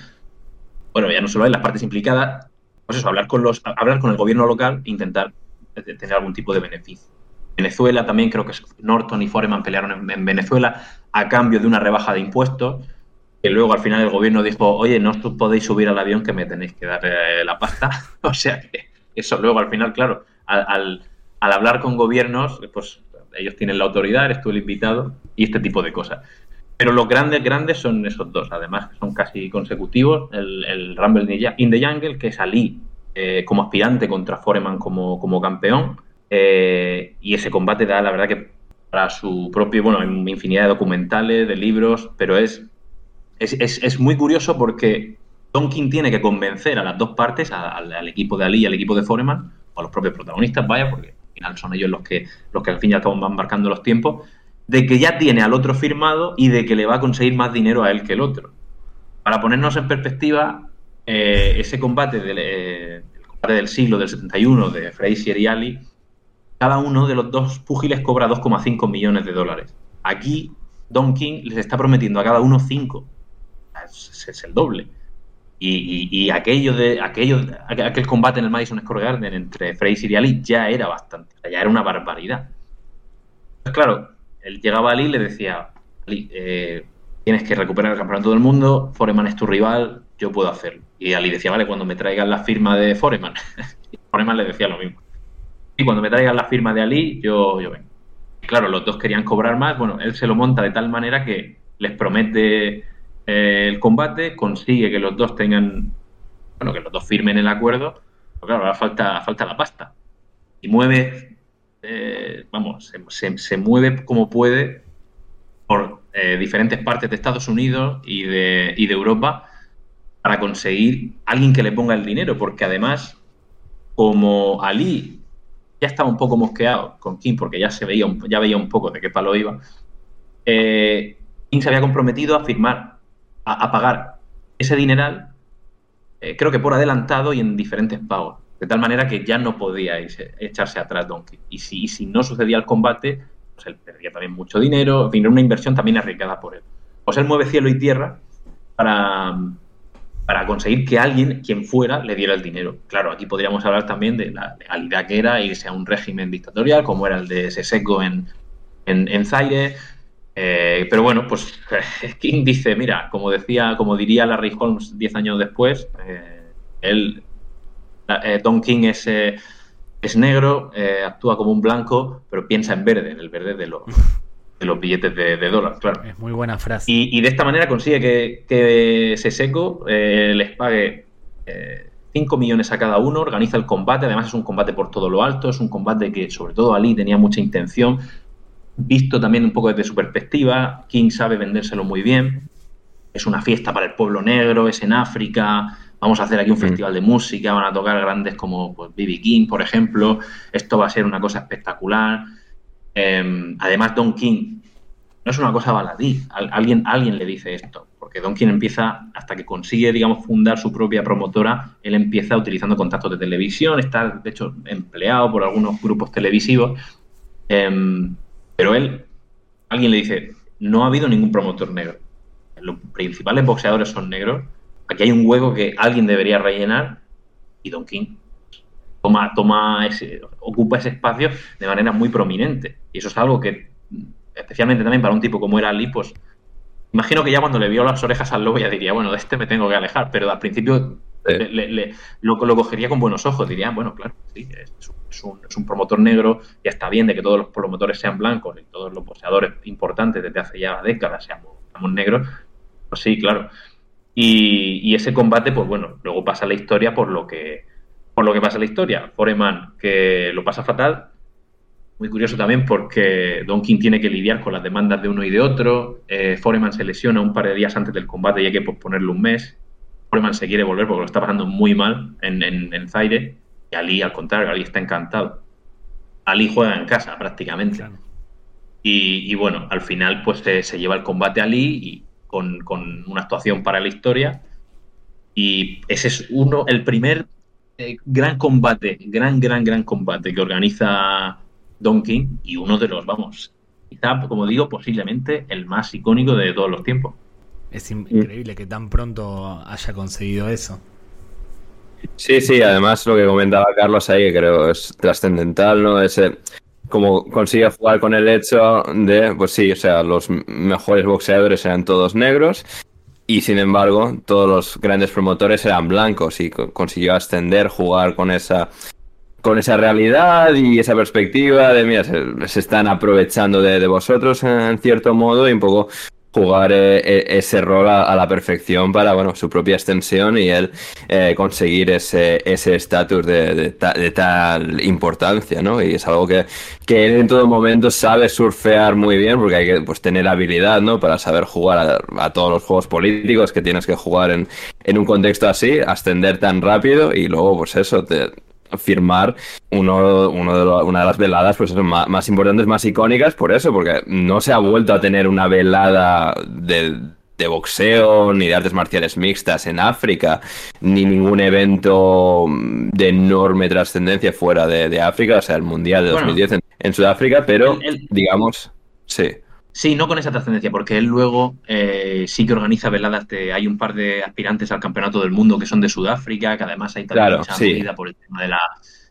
bueno, ya no solo hay las partes implicadas, pues eso, hablar con los, hablar con el gobierno local e intentar tener algún tipo de beneficio. Venezuela también creo que Norton y Foreman pelearon en, Venezuela a cambio de una rebaja de impuestos, que luego al final el gobierno dijo, oye, no podéis subir al avión que me tenéis que dar eh, la pasta. o sea que eso luego al final, claro, al, al hablar con gobiernos, pues ellos tienen la autoridad, eres tú el invitado y este tipo de cosas. Pero los grandes, grandes son esos dos, además, son casi consecutivos. El, Rumble in the Jungle, que es Ali eh, como aspirante contra Foreman como, como campeón. Eh, y ese combate da, la verdad, que para su propio, bueno, infinidad de documentales, de libros, pero es, es, es, muy curioso porque Tonkin tiene que convencer a las dos partes, al, equipo de Ali y al equipo de Foreman, o a los propios protagonistas, vaya, porque al final son ellos los que, los que al fin y al cabo van marcando los tiempos, de que ya tiene al otro firmado y de que le va a conseguir más dinero a él que el otro. Para ponernos en perspectiva, eh, ese combate del, eh, combate del siglo del 71 de Frazier y Ali, cada uno de los dos púgiles cobra 2,5 millones de dólares. Aquí, Don King les está prometiendo a cada uno 5. Es, el doble. Y, aquello de aquello aquel combate en el Madison Square Garden entre Frazier y Ali ya era bastante, ya era una barbaridad. Pues claro, él llegaba a Ali y le decía, Ali, eh, tienes que recuperar el campeonato del mundo, Foreman es tu rival, yo puedo hacerlo. Y Ali decía, vale, cuando me traigan la firma de Foreman. Foreman le decía lo mismo. Y cuando me traigan la firma de Ali, yo, yo vengo. Claro, los dos querían cobrar más. Bueno, él se lo monta de tal manera que les promete eh, el combate, consigue que los dos tengan, bueno, que los dos firmen el acuerdo. Pero claro, ahora falta, falta la pasta. Y mueve eh, vamos, se, mueve como puede por eh, diferentes partes de Estados Unidos y de, y de Europa para conseguir alguien que le ponga el dinero, porque además, como Ali ya estaba un poco mosqueado con King, porque ya se veía, ya veía un poco de qué palo iba, eh, King se había comprometido a firmar, a, pagar ese dineral, creo que por adelantado y en diferentes pagos. De tal manera que ya no podía echarse atrás Donkey. Y si, si no sucedía el combate, pues él perdía también mucho dinero. En fin, era una inversión también arriesgada por él. Pues él mueve cielo y tierra para, para conseguir que alguien, quien fuera, le diera el dinero. Claro, aquí podríamos hablar también de la legalidad que era irse a un régimen dictatorial, como era el de Seseco en, en, Zaire. Eh, pero bueno, pues King dice, mira, como decía, como diría Larry Holmes diez años después, eh, él eh, Don King es, es negro, actúa como un blanco, pero piensa en verde, en el verde de los, de los billetes de, dólar, claro. Es muy buena frase. Y, de esta manera consigue que, que Seseco les pague 5 millones a cada uno, organiza el combate, además es un combate por todo lo alto, es un combate que sobre todo Ali tenía mucha intención, visto también un poco desde su perspectiva, King sabe vendérselo muy bien, es una fiesta para el pueblo negro, es en África, vamos a hacer aquí un mm. festival de música, van a tocar grandes como pues, B.B. King, por ejemplo, esto va a ser una cosa espectacular. Em, además, Don King no es una cosa baladí, alguien, alguien le dice esto, porque Don King empieza, hasta que consigue, digamos, fundar su propia promotora, él empieza utilizando contactos de televisión, está, de hecho, empleado por algunos grupos televisivos, em, pero él, alguien le dice, no ha habido ningún promotor negro. Los principales boxeadores son negros. Aquí hay un hueco que alguien debería rellenar y Don King toma, toma ese, ocupa ese espacio de manera muy prominente. Y eso es algo que, especialmente también para un tipo como era Ali, pues imagino que ya cuando le vio las orejas al lobo ya diría, bueno, de este me tengo que alejar, pero al principio le, lo, cogería con buenos ojos, diría, bueno, claro, sí, es, un, promotor negro, ya está bien de que todos los promotores sean blancos y todos los poseadores importantes desde hace ya décadas seamos, seamos negros, pues sí, claro. Y, ese combate, pues bueno, luego pasa la historia por lo que por lo que pasa la historia. Foreman, que lo pasa fatal. Muy curioso también porque Don King tiene que lidiar con las demandas de uno y de otro. Eh, Foreman se lesiona un par de días antes del combate y hay que posponerlo un mes. Foreman se quiere volver porque lo está pasando muy mal en, en, Zaire. Y Ali, al contrario, Ali está encantado. Ali juega en casa prácticamente. Y, bueno, al final pues se lleva el combate a Ali y con, una actuación para la historia. Y ese es uno, el primer eh, gran combate, gran, gran, gran combate que organiza Don King y uno de los, vamos, quizá, como digo, posiblemente el más icónico de todos los tiempos. Es increíble que tan pronto haya conseguido eso. Sí, sí, además lo que comentaba Carlos ahí, que creo es trascendental, ¿no? Ese, como consigue jugar con el hecho de, pues sí, o sea, los mejores boxeadores eran todos negros y sin embargo todos los grandes promotores eran blancos y consiguió ascender, jugar con esa con esa realidad y esa perspectiva de, mira, se, están aprovechando de, de, vosotros en cierto modo y un poco jugar eh, eh, ese rol a, la perfección para bueno su propia extensión y él eh, conseguir ese ese estatus de, de, tal importancia no y es algo que, que él en todo momento sabe surfear muy bien porque hay que pues tener habilidad no para saber jugar a, todos los juegos políticos que tienes que jugar en, en un contexto así ascender tan rápido y luego pues eso te, firmar uno, uno de una de las veladas pues más, más, importantes, más icónicas, por eso, porque no se ha vuelto a tener una velada de, de, boxeo ni de artes marciales mixtas en África, ni ningún evento de enorme trascendencia fuera de, de, África, o sea, el Mundial de 2010 en, en, Sudáfrica, pero digamos, sí. Sí, no con esa trascendencia, porque él luego eh, sí que organiza veladas de. Hay un par de aspirantes al campeonato del mundo que son de Sudáfrica, que además hay también mucha sí. por el tema de la,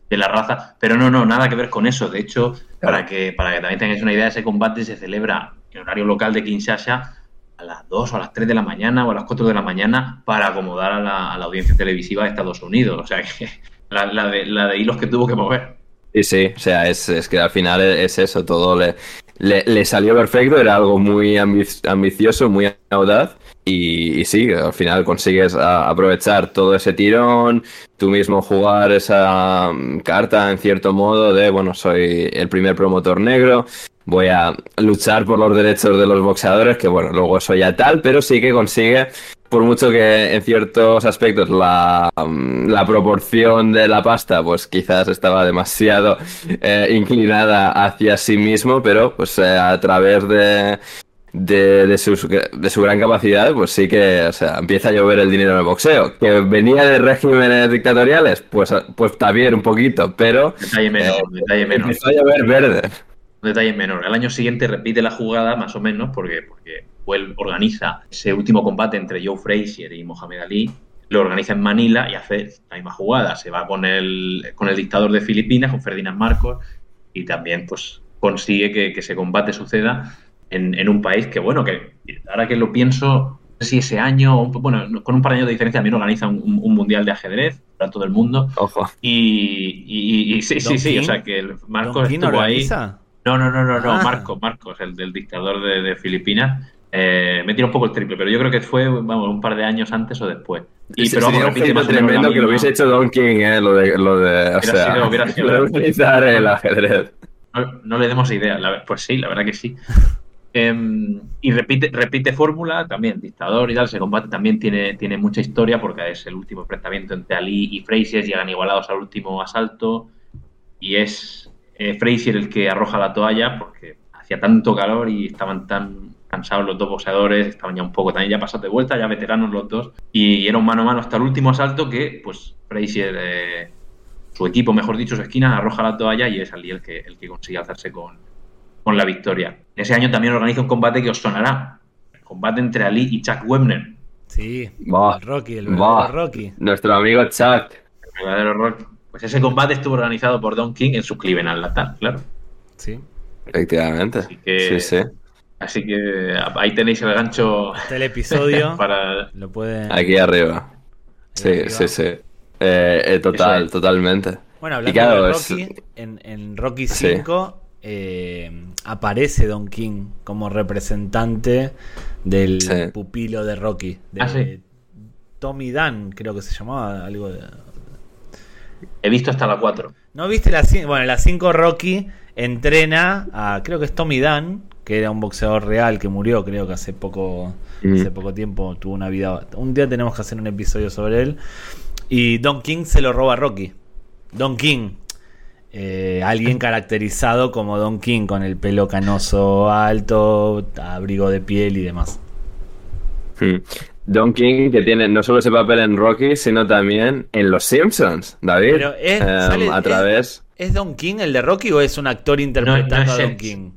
de la raza. Pero no, no, nada que ver con eso. De hecho, para, que, para que también tengáis una idea, ese combate se celebra en horario local de Kinshasa a las 2 o a las 3 de la mañana o a las 4 de la mañana para acomodar a la, a la audiencia televisiva de Estados Unidos. O sea que la, la, de, la de hilos que tuvo que mover. Sí, sí, o sea, es, es que al final es eso, todo le, le, le, salió perfecto, era algo muy ambicioso, muy audaz. Y, y, sí, al final consigues aprovechar todo ese tirón, tú mismo jugar esa mm, carta en cierto modo de, bueno, soy el primer promotor negro, voy a luchar por los derechos de los boxeadores, que bueno, luego eso ya tal, pero sí que consigue por mucho que en ciertos aspectos la, mm, la, proporción de la pasta, pues quizás estaba demasiado eh, inclinada hacia sí mismo, pero pues eh, a través de, de, de, su, de, su, gran capacidad, pues sí que, o sea, empieza a llover el dinero en el boxeo. Que venía de regímenes dictatoriales, pues, pues también un poquito, pero... Detalle menor, eh, detalle menor. Empezó a llover verde. Un detalle menor. Al año siguiente repite la jugada, más o menos, porque, porque él organiza ese último combate entre Joe Frazier y Mohamed Ali, lo organiza en Manila y hace la misma jugada. Se va con el, con el dictador de Filipinas, con Ferdinand Marcos, y también pues consigue que, que ese combate suceda en, en, un país que, bueno, que ahora que lo pienso, si ese año, bueno, con un par de años de diferencia también organiza un, un mundial de ajedrez para todo el mundo. Ojo. Y, y, y sí, sí, sí, o sea que el Marcos estuvo ahí. No, no, no, no, no, ah. Marcos, Marcos, el del dictador de, de Filipinas. Eh, me tira un poco el triple, pero yo creo que fue vamos, un par de años antes o después. Y, pero vamos, repite más tremendo que lo hubiese hecho Don King, ¿eh? lo de, lo de, o sea, sido, hubiera sido, lo de utilizar el ajedrez. No, no, le demos idea, la, pues sí, la verdad que sí. Eh, y repite, repite fórmula también, dictador y tal, ese combate también tiene, tiene mucha historia porque es el último enfrentamiento entre Ali y Frazier, llegan igualados al último asalto y es eh, Frazier el que arroja la toalla porque hacía tanto calor y estaban tan cansados los dos boxeadores, estaban ya un poco también ya pasados de vuelta, ya veteranos los dos, y era un mano a mano hasta el último asalto que, pues, Frazier, eh, su equipo, mejor dicho, su esquina, arroja la toalla y es Ali el que, el que consigue hacerse con, con la victoria. Ese año también organiza un combate que os sonará, el combate entre Ali y Chuck Webner. Sí, el Rocky, el verdadero Rocky. Nuestro amigo Chuck. El verdadero Rocky. Pues ese combate estuvo organizado por Don King en su Cleveland natal, claro. Sí. Efectivamente. Así que, sí, sí. Así que ahí tenéis el gancho. Hasta el episodio. para... Lo pueden... Aquí arriba. Sí, arriba. sí, sí. Eh, eh, total, totalmente. Bueno, hablando claro, de Rocky, es... en, en, Rocky 5 sí. Eh, aparece Don King como representante del sí. pupilo de Rocky. De ah, sí. Tommy Dan, creo que se llamaba algo de... He visto hasta la 4. ¿No viste la 5? Bueno, la 5 Rocky entrena a, creo que es Tommy Dan, que era un boxeador real que murió, creo que hace poco, mm. hace poco tiempo tuvo una vida. Un día tenemos que hacer un episodio sobre él. Y Don King se lo roba a Rocky. Don King, eh, alguien caracterizado como Don King, con el pelo canoso alto, abrigo de piel y demás. Don King, que tiene no solo ese papel en Rocky, sino también en Los Simpsons, David. Pero es, um, sale, a través. Es, ¿Es, Don King el de Rocky o es un actor interpretando no, no es a Don King?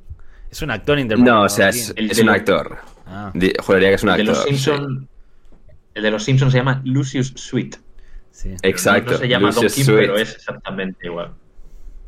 Es un actor interpretado. No, o sea, es, El es de un actor. Ah, Juraría que es un El de actor. los sí. Simpson, el de los Simpsons se llama Lucius Sweet. sí. Pero no- Exacto. No, se llama Don Lucius Kim, Sweet. pero es exactamente igual.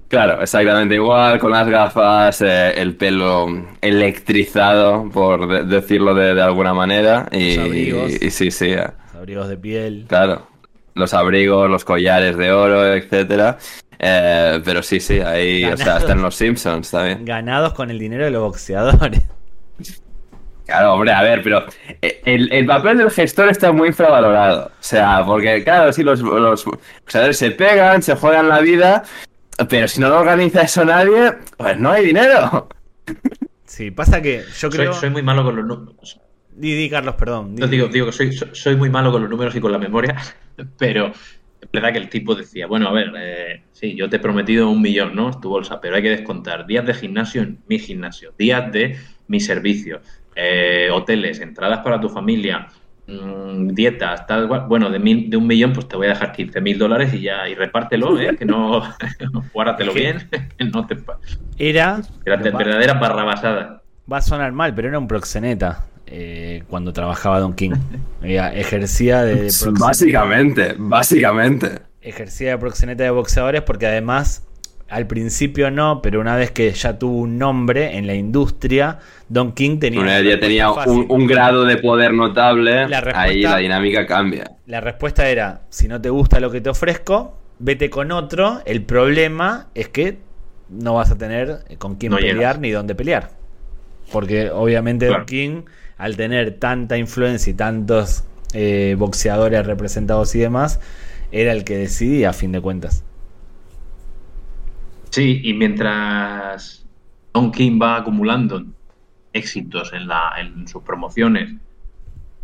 Claro, exactamente igual, con las gafas, eh, el pelo electrizado, por de- decirlo de, de alguna manera. Y, Los abrigos. y- y sí, sí, eh, Los abrigos de piel. claro. Los abrigos, los collares de oro, etcétera. Eh, pero sí, sí, ahí, o sea, en los Simpsons también. Ganados con el dinero de los boxeadores. Claro, hombre, a ver, pero eh, el, el papel del gestor está muy infravalorado. O sea, porque, claro, si los, los boxeadores se pegan, se juegan la vida, pero si no lo organiza eso nadie, pues no hay dinero. Sí, pasa que yo creo. soy muy malo con los números. Di, di, Carlos, perdón. di. No, digo, digo que soy, soy- soy muy malo con los números y con la memoria, pero es verdad que el tipo decía, bueno, a ver, eh, sí, yo te he prometido un millón, ¿no? Es tu bolsa, pero hay que descontar días de gimnasio en mi gimnasio, días de mi servicio, eh, hoteles, entradas para tu familia, mm, dietas, tal cual. Bueno, de, mil, de un millón, pues te voy a dejar 15 mil dólares y ya, y repártelo, ¿eh? Que no, guárdatelo bien, que no te... Era. Era lo va, verdadera barrabasada. va a sonar mal, pero era un proxeneta eh, cuando trabajaba Don King. Ella ejercía de, de proxeneta- Básicamente, básicamente. ejercía de proxeneta de boxeadores porque además al principio no, pero una vez que ya tuvo un nombre en la industria, Don King tenía ya tenía un, grado de poder notable, La ahí la dinámica cambia. La respuesta era, si no te gusta lo que te ofrezco, vete con otro. El problema es que no vas a tener con quién No pelear llegas. ni dónde Pelear. Porque obviamente Don. King, al tener tanta influencia y tantos eh, boxeadores representados y demás, era el que decidía a fin de cuentas. Sí, y mientras Don King va acumulando éxitos en, la, en sus promociones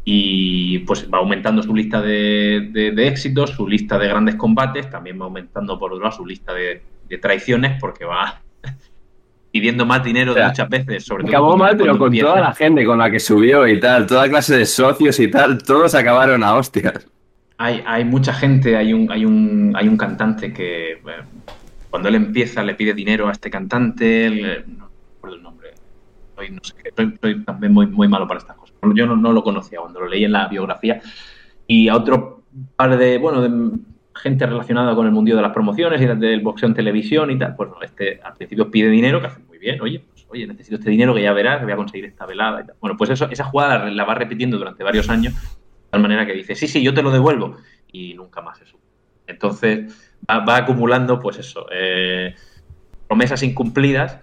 y pues va aumentando su lista de, de- de éxitos, su lista de grandes combates, también va aumentando por otro lado su lista de, de traiciones porque va pidiendo más dinero O sea, muchas veces, sobre todo Acabó mal, pero con empieza. toda la gente con la que subió y tal, toda clase de socios y tal, todos acabaron a hostias. Hay, hay mucha gente, hay un, hay un, hay un cantante que bueno, cuando él empieza le pide dinero a este cantante, no recuerdo el nombre, soy, no sé qué, soy- también muy, muy malo para estas cosas. Yo no, no lo conocía cuando lo leí en la biografía. Y a otro par de, bueno, de gente relacionada con el mundo de las promociones y del boxeo en televisión y tal, pues este al principio pide dinero, que hace muy bien, oye, pues, oye, necesito este dinero que ya verás, que voy a conseguir esta velada. Bueno, pues eso, esa jugada la, va repitiendo durante varios años de tal manera que dice, sí, sí, yo te lo devuelvo. Y nunca más eso. Entonces va, acumulando, pues eso, eh, promesas incumplidas.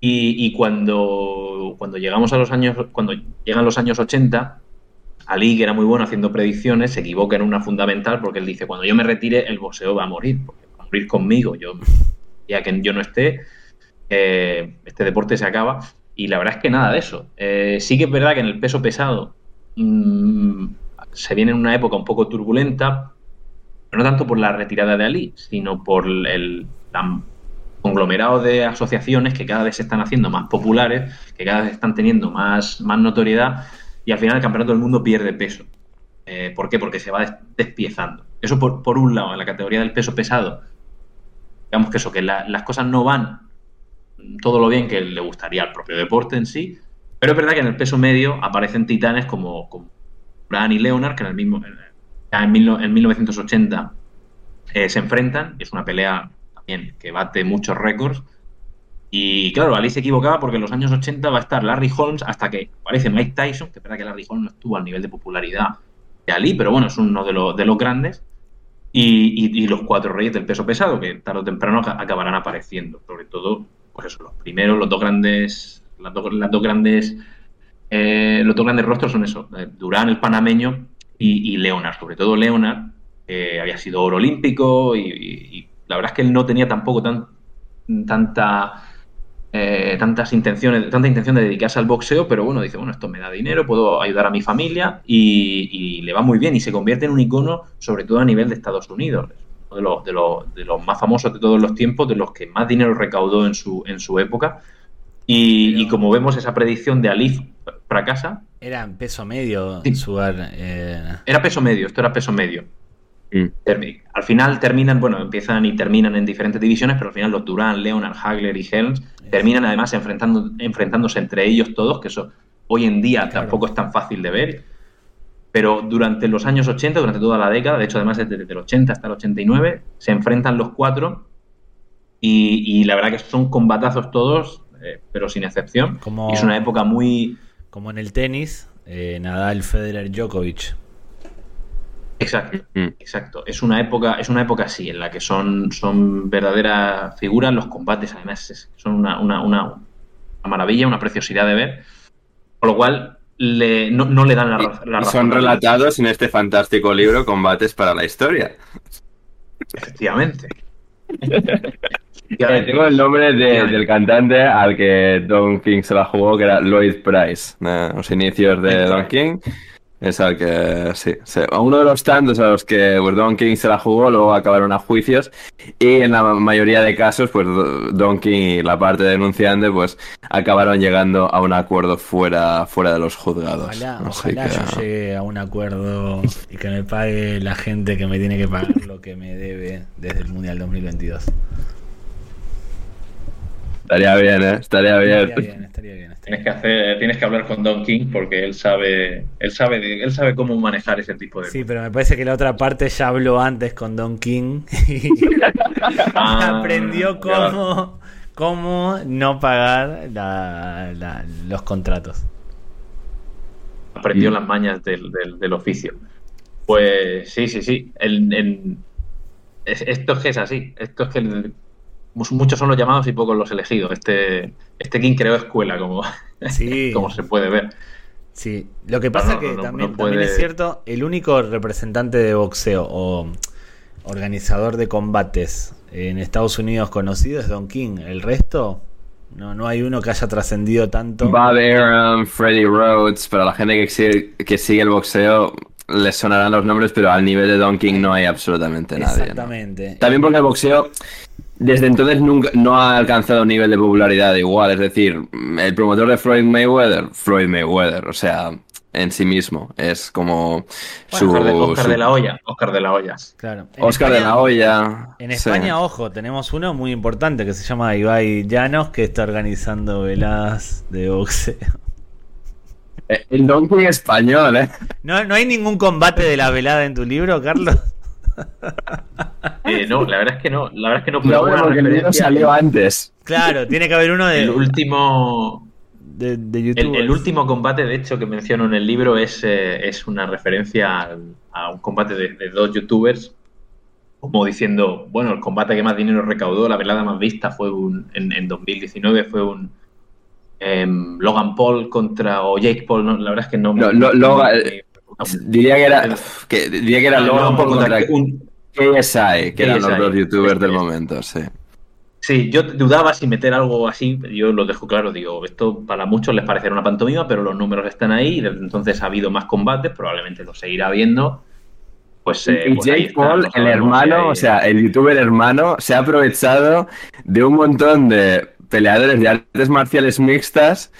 Y, y cuando, cuando llegamos a los años, cuando llegan los años 80, Ali, que era muy bueno haciendo predicciones, se equivoca en una fundamental porque él dice, cuando yo me retire, el boxeo va a morir, porque va a morir conmigo. Yo, ya que yo no esté, eh, este deporte se acaba. Y la verdad es que nada de eso. Eh, sí que es verdad que en el peso pesado mm, se viene en una época un poco turbulenta, no tanto por la retirada de Ali, sino por el conglomerado de asociaciones que cada vez se están haciendo más populares, que cada vez están teniendo más, más notoriedad y al final el campeonato del mundo pierde peso. Eh, ¿Por qué? Porque se va des- despiezando. Eso por, por un lado, en la categoría del peso pesado, digamos que eso, que la- las cosas no van todo lo bien que le gustaría al propio deporte en sí, pero es verdad que en el peso medio aparecen titanes como, como Brian y Leonard, que en el mismo en, en 1980 eh, se enfrentan, es una pelea también que bate muchos récords. Y claro, Ali se equivocaba porque en los años 80 va a estar Larry Holmes hasta que aparece Mike Tyson, que es verdad que Larry Holmes no estuvo al nivel de popularidad de Ali, pero bueno, es uno de, los de los grandes. Y, y- y los cuatro reyes del peso pesado, que tarde o temprano aca- acabarán apareciendo. Sobre todo, pues eso, los primeros, los dos grandes, las las dos grandes, eh, los dos grandes rostros son eso, eh, Durán, el panameño, y, Leonard, sobre todo Leonard, que había sido oro olímpico y, la verdad es que él no tenía tampoco tan, tanta eh, tantas intenciones, tanta intención de dedicarse al boxeo, pero bueno, dice, bueno, esto me da dinero, puedo ayudar a mi familia y, y le va muy bien y se convierte en un icono, sobre todo a nivel de Estados Unidos, de los, de, los, de los más famosos de todos los tiempos, de los que más dinero recaudó en su, en su época. Y, Pero- y como vemos, esa predicción de Alif fracasa. Era en peso medio, Sí. Sugar. eh, Era peso medio, esto era peso medio. Mm. al final terminan, bueno, empiezan y terminan en diferentes divisiones, pero al final los Durán, Leonard, Hagler y Helms terminan además enfrentando, enfrentándose entre ellos todos, que eso hoy en día Claro. tampoco es tan fácil de ver. Pero durante los años 80, durante toda la década, de hecho además desde, desde el 80 hasta el 89, se enfrentan los cuatro y, y la verdad que son combatazos todos, eh, pero sin excepción. Como- Y es una época muy... Como en el tenis, eh, Nadal, Federer, Djokovic. Exacto. Mm. Exacto, es una época, es una época así, en la que son, son verdaderas figuras, los combates además es- son una, una, una- una maravilla, una preciosidad de ver, por lo cual le- no, no le dan la, ra- la Y razón. son relatados en este fantástico libro Combates para la Historia. Efectivamente. Eh, tengo el nombre de- del cantante al que Don King se la jugó, que era Lloyd Price. eh, los inicios de Don. King. Es al que, sí, sí, uno de los tantos a los que pues, Don King se la jugó, luego acabaron a juicios y en la mayoría de casos, pues Do- Don King y la parte denunciante, pues acabaron llegando a un acuerdo fuera, fuera de los juzgados. Ojalá, Así ojalá que- yo llegue a un acuerdo y que me pague la gente que me tiene que pagar lo que me debe desde el Mundial 2022. Estaría bien, ¿eh? Estaría bien. Estaría bien, estaría bien. estaría Tienes que hacer, tienes que hablar con Don King porque él sabe, él sabe, él sabe cómo manejar ese tipo de Sí, pero me parece que la otra parte ya habló antes con Don King y Ah, aprendió cómo, cómo no pagar la- la- los contratos. aprendió Mm. las mañas del, del- del oficio. Pues sí, sí, sí. Esto es que es así. Esto es que el- muchos son los llamados y pocos los elegidos. Este, este King creó escuela, como, Sí, como se puede ver. sí. Lo que pasa no, que no, también, no puede- también es cierto, el único representante de boxeo o organizador de combates en Estados Unidos conocido es Don King. El resto, no, no hay uno que haya trascendido tanto. Bob Arum, Freddie Rhodes, para la gente que sigue, que sigue el boxeo, les sonarán los nombres, pero al nivel de Don King no hay absolutamente nadie. ¿no? Exactamente. También porque el boxeo desde entonces nunca, no ha alcanzado un nivel de popularidad igual. Es decir, el promotor de Floyd Mayweather, Floyd Mayweather, o sea, en sí mismo, es como su, Oscar, de, Oscar su- de la Hoya. Oscar de la Hoya. Claro. En Oscar de la Hoya. En sí. España, ojo, tenemos uno muy importante que se llama Ibai Llanos, que está organizando veladas de boxeo. Eh, El Don King español, ¿eh? ¿No, ¿No hay ningún combate de la velada en tu libro, Carlos? Eh, no, la verdad es que no. La verdad es que no. No, alguna porque el referencia- salió antes. Claro, tiene que haber uno de, El último, de, de El, YouTube. el último combate, de hecho, que menciono en el libro es, eh, es una referencia al- a un combate de, de dos youtubers, como diciendo, bueno, el combate que más dinero recaudó, la velada más vista fue un, en, en 2019, fue un em, Logan Paul contra, o Jake Paul, no, la verdad es que no... No, no- lo- Logan- no- Diría que era, que, diría que era no, Logan Paul contra un- KSI, que eran los dos youtubers del momento, sí. Sí, yo dudaba si meter algo así, yo lo dejo claro, digo, esto para muchos les parecerá una pantomima, pero los números están ahí y desde entonces ha habido más combates, probablemente lo seguirá habiendo. Pues, eh, y pues Jake Paul, no el hermano, o sea, el youtuber hermano, se ha aprovechado de un montón de peleadores de artes marciales mixtas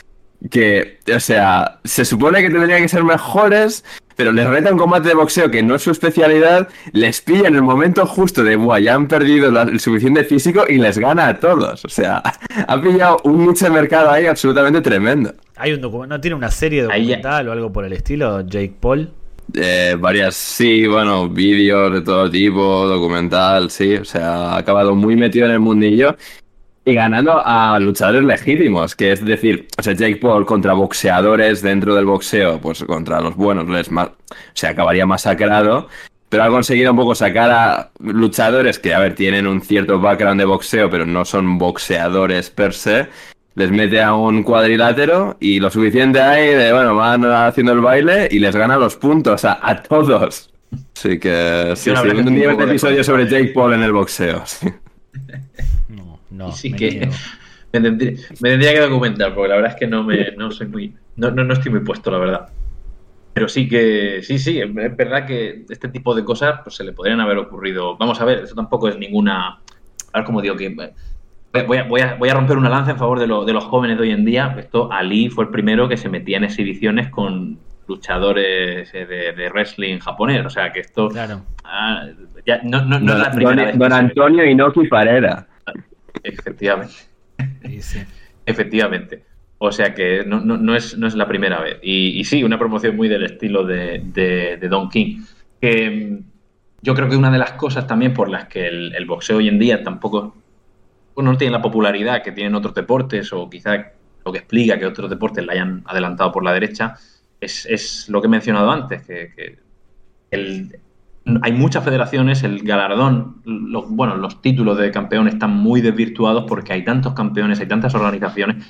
que, o sea, se supone que tendrían que ser mejores, pero les reta un combate de boxeo que no es su especialidad, les pilla en el momento justo de, buah, ya han perdido la- el suficiente físico y les gana a todos. O sea, ha pillado un nicho de mercado ahí absolutamente tremendo. Hay un documento, ¿no tiene una serie documental o algo por el estilo, Jake Paul? Eh, varias, sí, bueno, vídeos de todo tipo, documental, sí, o sea, ha acabado muy metido en el mundillo y ganando a luchadores legítimos, que es decir, o sea, Jake Paul contra boxeadores dentro del boxeo, pues contra los buenos, les ma- se acabaría masacrado, pero ha conseguido un poco sacar a luchadores que, a ver, tienen un cierto background de boxeo, pero no son boxeadores per se. Les mete a un cuadrilátero y lo suficiente ahí de, bueno, van haciendo el baile y les gana los puntos a, a todos. Así que, sí, sí, que un un episodio sobre Jake Paul en el boxeo. sí. No, no. Sí me que me, tendría, me tendría que documentar, porque la verdad es que no me no soy muy no, no, no estoy muy puesto, la verdad. Pero sí que, sí, sí, es verdad que este tipo de cosas pues, se le podrían haber ocurrido. Vamos a ver, eso tampoco es ninguna. A ver cómo digo que. Voy a, voy, a, voy a romper una lanza en favor de, lo- de los jóvenes de hoy en día. Esto, Ali fue el primero que se metía en exhibiciones con, luchadores eh, de, de wrestling japonés. O sea que esto Claro. ah, ya no, no- no Don, es la primera Don- vez. Don. Antonio Inoki Parera. Efectivamente. Sí. Efectivamente. O sea que no, no- no es, no es la primera vez. Y, y sí, una promoción muy del estilo de, de- de Don King. Que mm, yo creo que una de las cosas también por las que el, el boxeo hoy en día tampoco bueno, no tiene la popularidad que tienen otros deportes o quizá lo que explica que otros deportes la hayan adelantado por la derecha es, es lo que he mencionado antes, que, que el- hay muchas federaciones, el galardón, los, bueno, los títulos de campeón están muy desvirtuados porque hay tantos campeones, hay tantas organizaciones,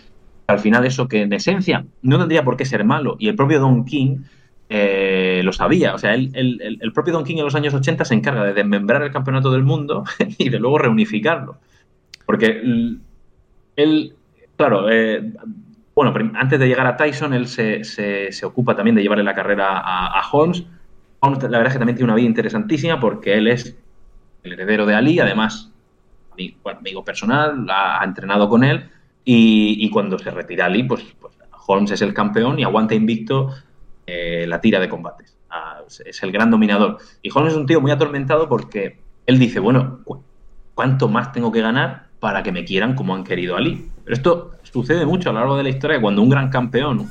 al final eso que en esencia no tendría por qué ser malo. Y el propio Don King eh, lo sabía. O sea, el, propio Don King en los años 80 se encarga de desmembrar el campeonato del mundo y de luego reunificarlo. Porque él, claro, eh, bueno, antes de llegar a Tyson, él se, se- se ocupa también de llevarle la carrera a Holmes. La verdad es que también tiene una vida interesantísima porque él es el heredero de Ali, además, ami- bueno, amigo personal, ha, entrenado con él y, y cuando se retira Ali, pues, pues Holmes es el campeón y aguanta invicto eh, la tira de combates. Ah, es- el gran dominador. Y Holmes es un tío muy atormentado porque él dice, bueno, cu- ¿cuánto más tengo que ganar para que me quieran como han querido Ali? Pero esto sucede mucho a lo largo de la historia, cuando un gran campeón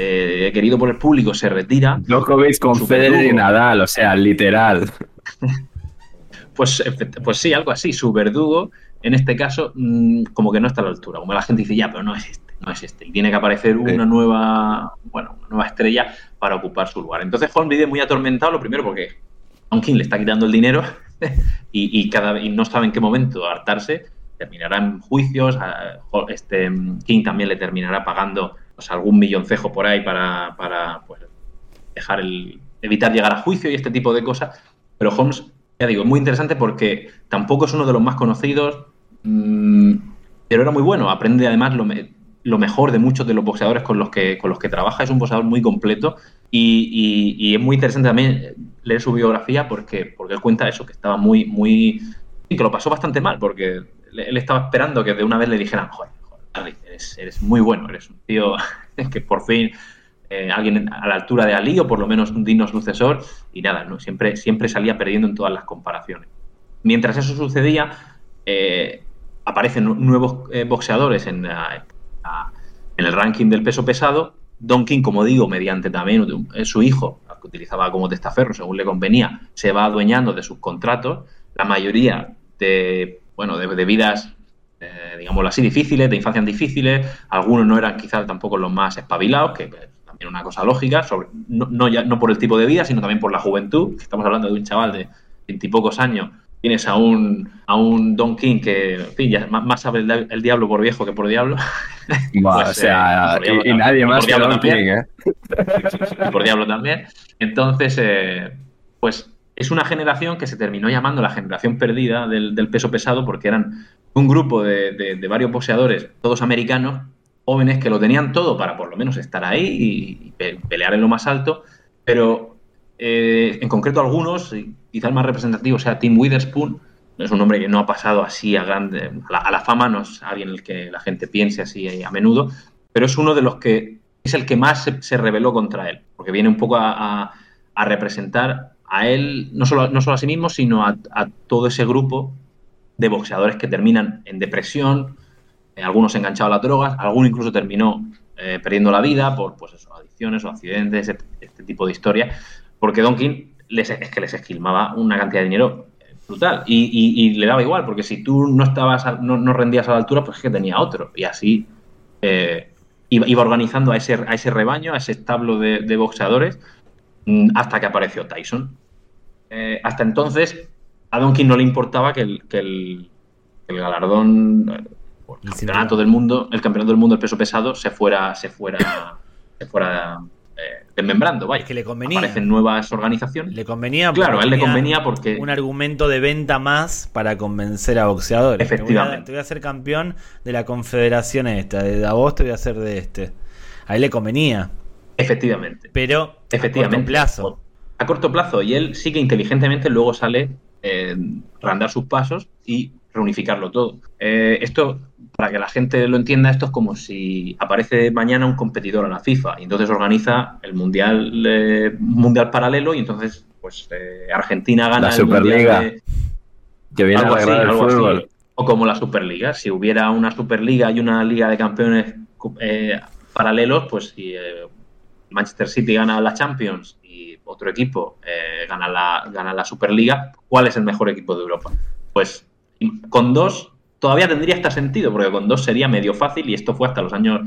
eh, querido por el público se retira, Djokovic con Federer y. Nadal, o sea, literal. pues, pues sí, algo así, su verdugo, en este caso, mm, como que no está a la altura. Como la gente dice, ya, pero no es este, no es este. Y tiene que aparecer una nueva, bueno, una nueva estrella para ocupar su lugar. Entonces Holmes vive muy atormentado, lo primero porque King le está quitando el dinero y, y cada, y no sabe en qué momento hartarse, terminará en juicios, a- este mm, King también le terminará pagando pues, algún milloncejo por ahí para, para pues, dejar el, evitar llegar a juicio y este tipo de cosas. Pero Holmes, ya digo, es muy interesante porque tampoco es uno de los más conocidos, mm, pero era muy bueno. Aprende además lo, me- lo mejor de muchos de los boxeadores con los que, con los que trabaja. Es un boxeador muy completo y, y- y es muy interesante también leer su biografía porque, porque él cuenta eso, que estaba muy, muy. que lo pasó bastante mal porque él estaba esperando que de una vez le dijeran, joder, eres, muy bueno, eres un tío que por fin eh, alguien a la altura de Ali o por lo menos un digno sucesor y nada, siempre, siempre salía perdiendo en todas las comparaciones. Mientras eso sucedía, eh, aparecen nu- nuevos eh, boxeadores en, el ranking del peso pesado. Don King, como digo, mediante también su hijo, que utilizaba como testaferro según le convenía, se va adueñando de sus contratos. La mayoría de, bueno, de, vidas, digámoslo así, difíciles, de infancias difíciles. Algunos no eran quizás tampoco los más espabilados, que también una cosa lógica, sobre, no, no, ya, no por el tipo de vida, sino también por la juventud. Estamos hablando de un chaval de veintipocos años. Tienes a un, a un Don King que, en fin, ya más, más sabe el, di- el diablo por viejo que por diablo. Buah, Pues, o sea, eh, por diablo y, y nadie más que diablo Don también. King, ¿eh? y por diablo también. Entonces, eh, pues es una generación que se terminó llamando la generación perdida del, del peso pesado porque eran un grupo de, varios boxeadores, todos americanos, jóvenes que lo tenían todo para por lo menos estar ahí y, y pe- pelear en lo más alto, pero eh, en concreto algunos, quizás más representativo sea Tim Witherspoon, es un hombre que no ha pasado así a grande, a la, a la fama, no es alguien en el que la gente piense así a menudo, pero es uno de los que es el que más se, rebeló contra él, porque viene un poco a, a- representar a él, no solo, no solo a sí mismo, sino a todo ese grupo de boxeadores que terminan en depresión, eh, algunos enganchados a las drogas, alguno incluso terminó eh, perdiendo la vida por pues adicciones o accidentes, este, este tipo de historias, porque Don King les, es que les esquilmaba una cantidad de dinero eh, brutal y, le daba igual, porque si tú no estabas no, no rendías a la altura, pues es que tenía otro y así iba, organizando a ese, a ese rebaño, a ese establo de, boxeadores mm, hasta que apareció Tyson. Hasta entonces a Don King no le importaba que el, que el, que el galardón, el campeonato del mundo, el campeonato del mundo del peso pesado se fuera, se fuera, se fuera eh, desmembrando. Vaya. Es que le convenía. Aparecen nuevas organizaciones. Le convenía Claro, a él le convenía porque un argumento de venta más para convencer a boxeadores. Te voy a- Efectivamente. Te voy a, hacer campeón de la confederación esta, de Davos te voy a hacer de este. A él le convenía, efectivamente. pero Efectivamente. a corto plazo. A corto plazo. Y él sí que inteligentemente luego sale eh, a andar sus pasos y reunificarlo todo. Eh, esto, para que la gente lo entienda, esto es como si aparece mañana un competidor a la FIFA y entonces organiza el mundial eh, mundial paralelo y entonces pues eh, Argentina gana La el mundial Superliga. de- Que viene algo a así, arreglar el algo así. fútbol. O como la Superliga. Si hubiera una Superliga y una Liga de Campeones eh, paralelos, pues si Manchester City gana la Champions otro equipo eh, gana, la, gana la Superliga, ¿cuál es el mejor equipo de Europa? Pues con dos todavía tendría hasta sentido, porque con dos sería medio fácil y esto fue hasta los años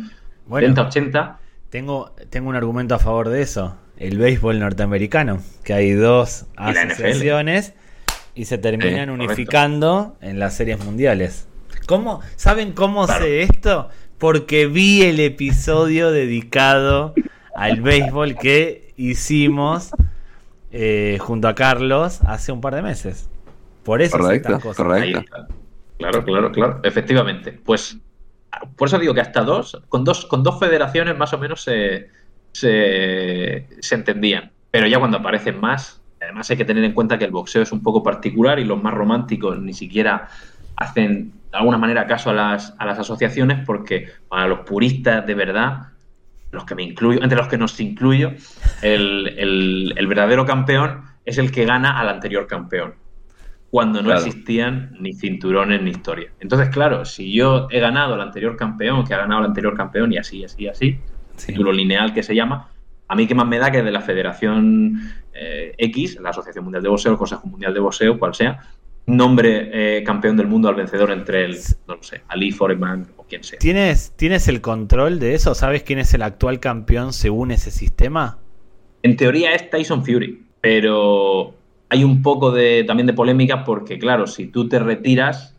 Bueno. 70, 80. Tengo, tengo un argumento a favor de eso. El béisbol norteamericano, que hay dos Y asociaciones y se terminan unificando en las series mundiales. ¿Cómo? ¿Saben cómo Claro. sé esto? Porque vi el episodio dedicado al béisbol que hicimos eh, junto a Carlos hace un par de meses. Por eso Correcto, cosas. correcto. Claro, claro, claro. Efectivamente. Pues por eso digo que hasta dos, con dos, con dos federaciones más o menos se, se, se entendían. Pero ya cuando aparecen más, además hay que tener en cuenta que el boxeo es un poco particular y los más románticos ni siquiera hacen de alguna manera caso a las, a las asociaciones porque para los puristas de verdad, los que me incluyo, entre los que nos incluyo, el, el- el verdadero campeón es el que gana al anterior campeón cuando no Claro. existían ni cinturones ni historia. Entonces, claro, si yo he ganado al anterior campeón, que ha ganado al anterior campeón y así, así, así, Sí. título lineal que se llama, a mí qué más me da que de la Federación eh, X, la Asociación Mundial de Boxeo, el Consejo Mundial de Boxeo, cual sea, nombre eh, campeón del mundo al vencedor entre el, no lo sé, Ali Foreman quien sea. ¿Tienes, ¿Tienes el control de eso? ¿Sabes quién es el actual campeón según ese sistema? En teoría es Tyson Fury, pero hay un poco de también de polémica porque, claro, si tú te retiras,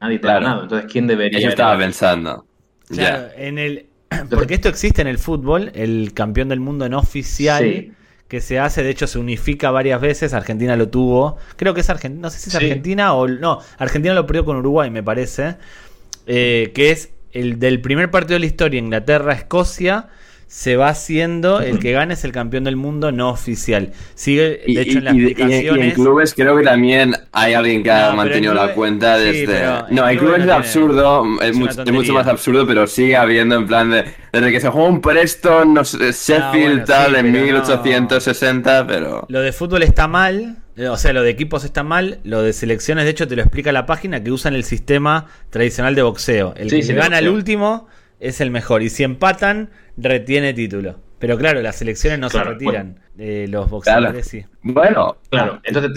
nadie te ha ganado. Entonces, ¿quién debería Eso estaba pensando. Claro, Ya. en el porque esto existe en el fútbol, el campeón del mundo no oficial Sí. que se hace, de hecho se unifica varias veces, Argentina lo tuvo, creo que es Argentina, no sé si es Sí. Argentina o no, Argentina lo perdió con Uruguay me parece, eh, que es el del primer partido de la historia, Inglaterra-Escocia, se va haciendo, el que gana es el campeón del mundo no oficial. Sigue, de Y, en las y- y- y- y explicaciones... en clubes creo que también hay alguien que No, ha mantenido en la cuenta desde... en no, en clubes clubes no es absurdo, es, mucho, es mucho tontería. más absurdo, pero sigue habiendo en plan de... Desde que se juega un Preston, no sé, Sheffield, bueno, tal, sí, en pero no. 1860, pero... Lo de fútbol está mal, o sea, lo de equipos está mal, lo de selecciones, de hecho, te lo explica la página que usan el sistema tradicional de boxeo. El Sí, que sí, gana el último es el mejor, y si empatan, retiene título. Pero claro, las selecciones no Claro, se retiran, eh, los boxeadores sí. Bueno, Claro, entonces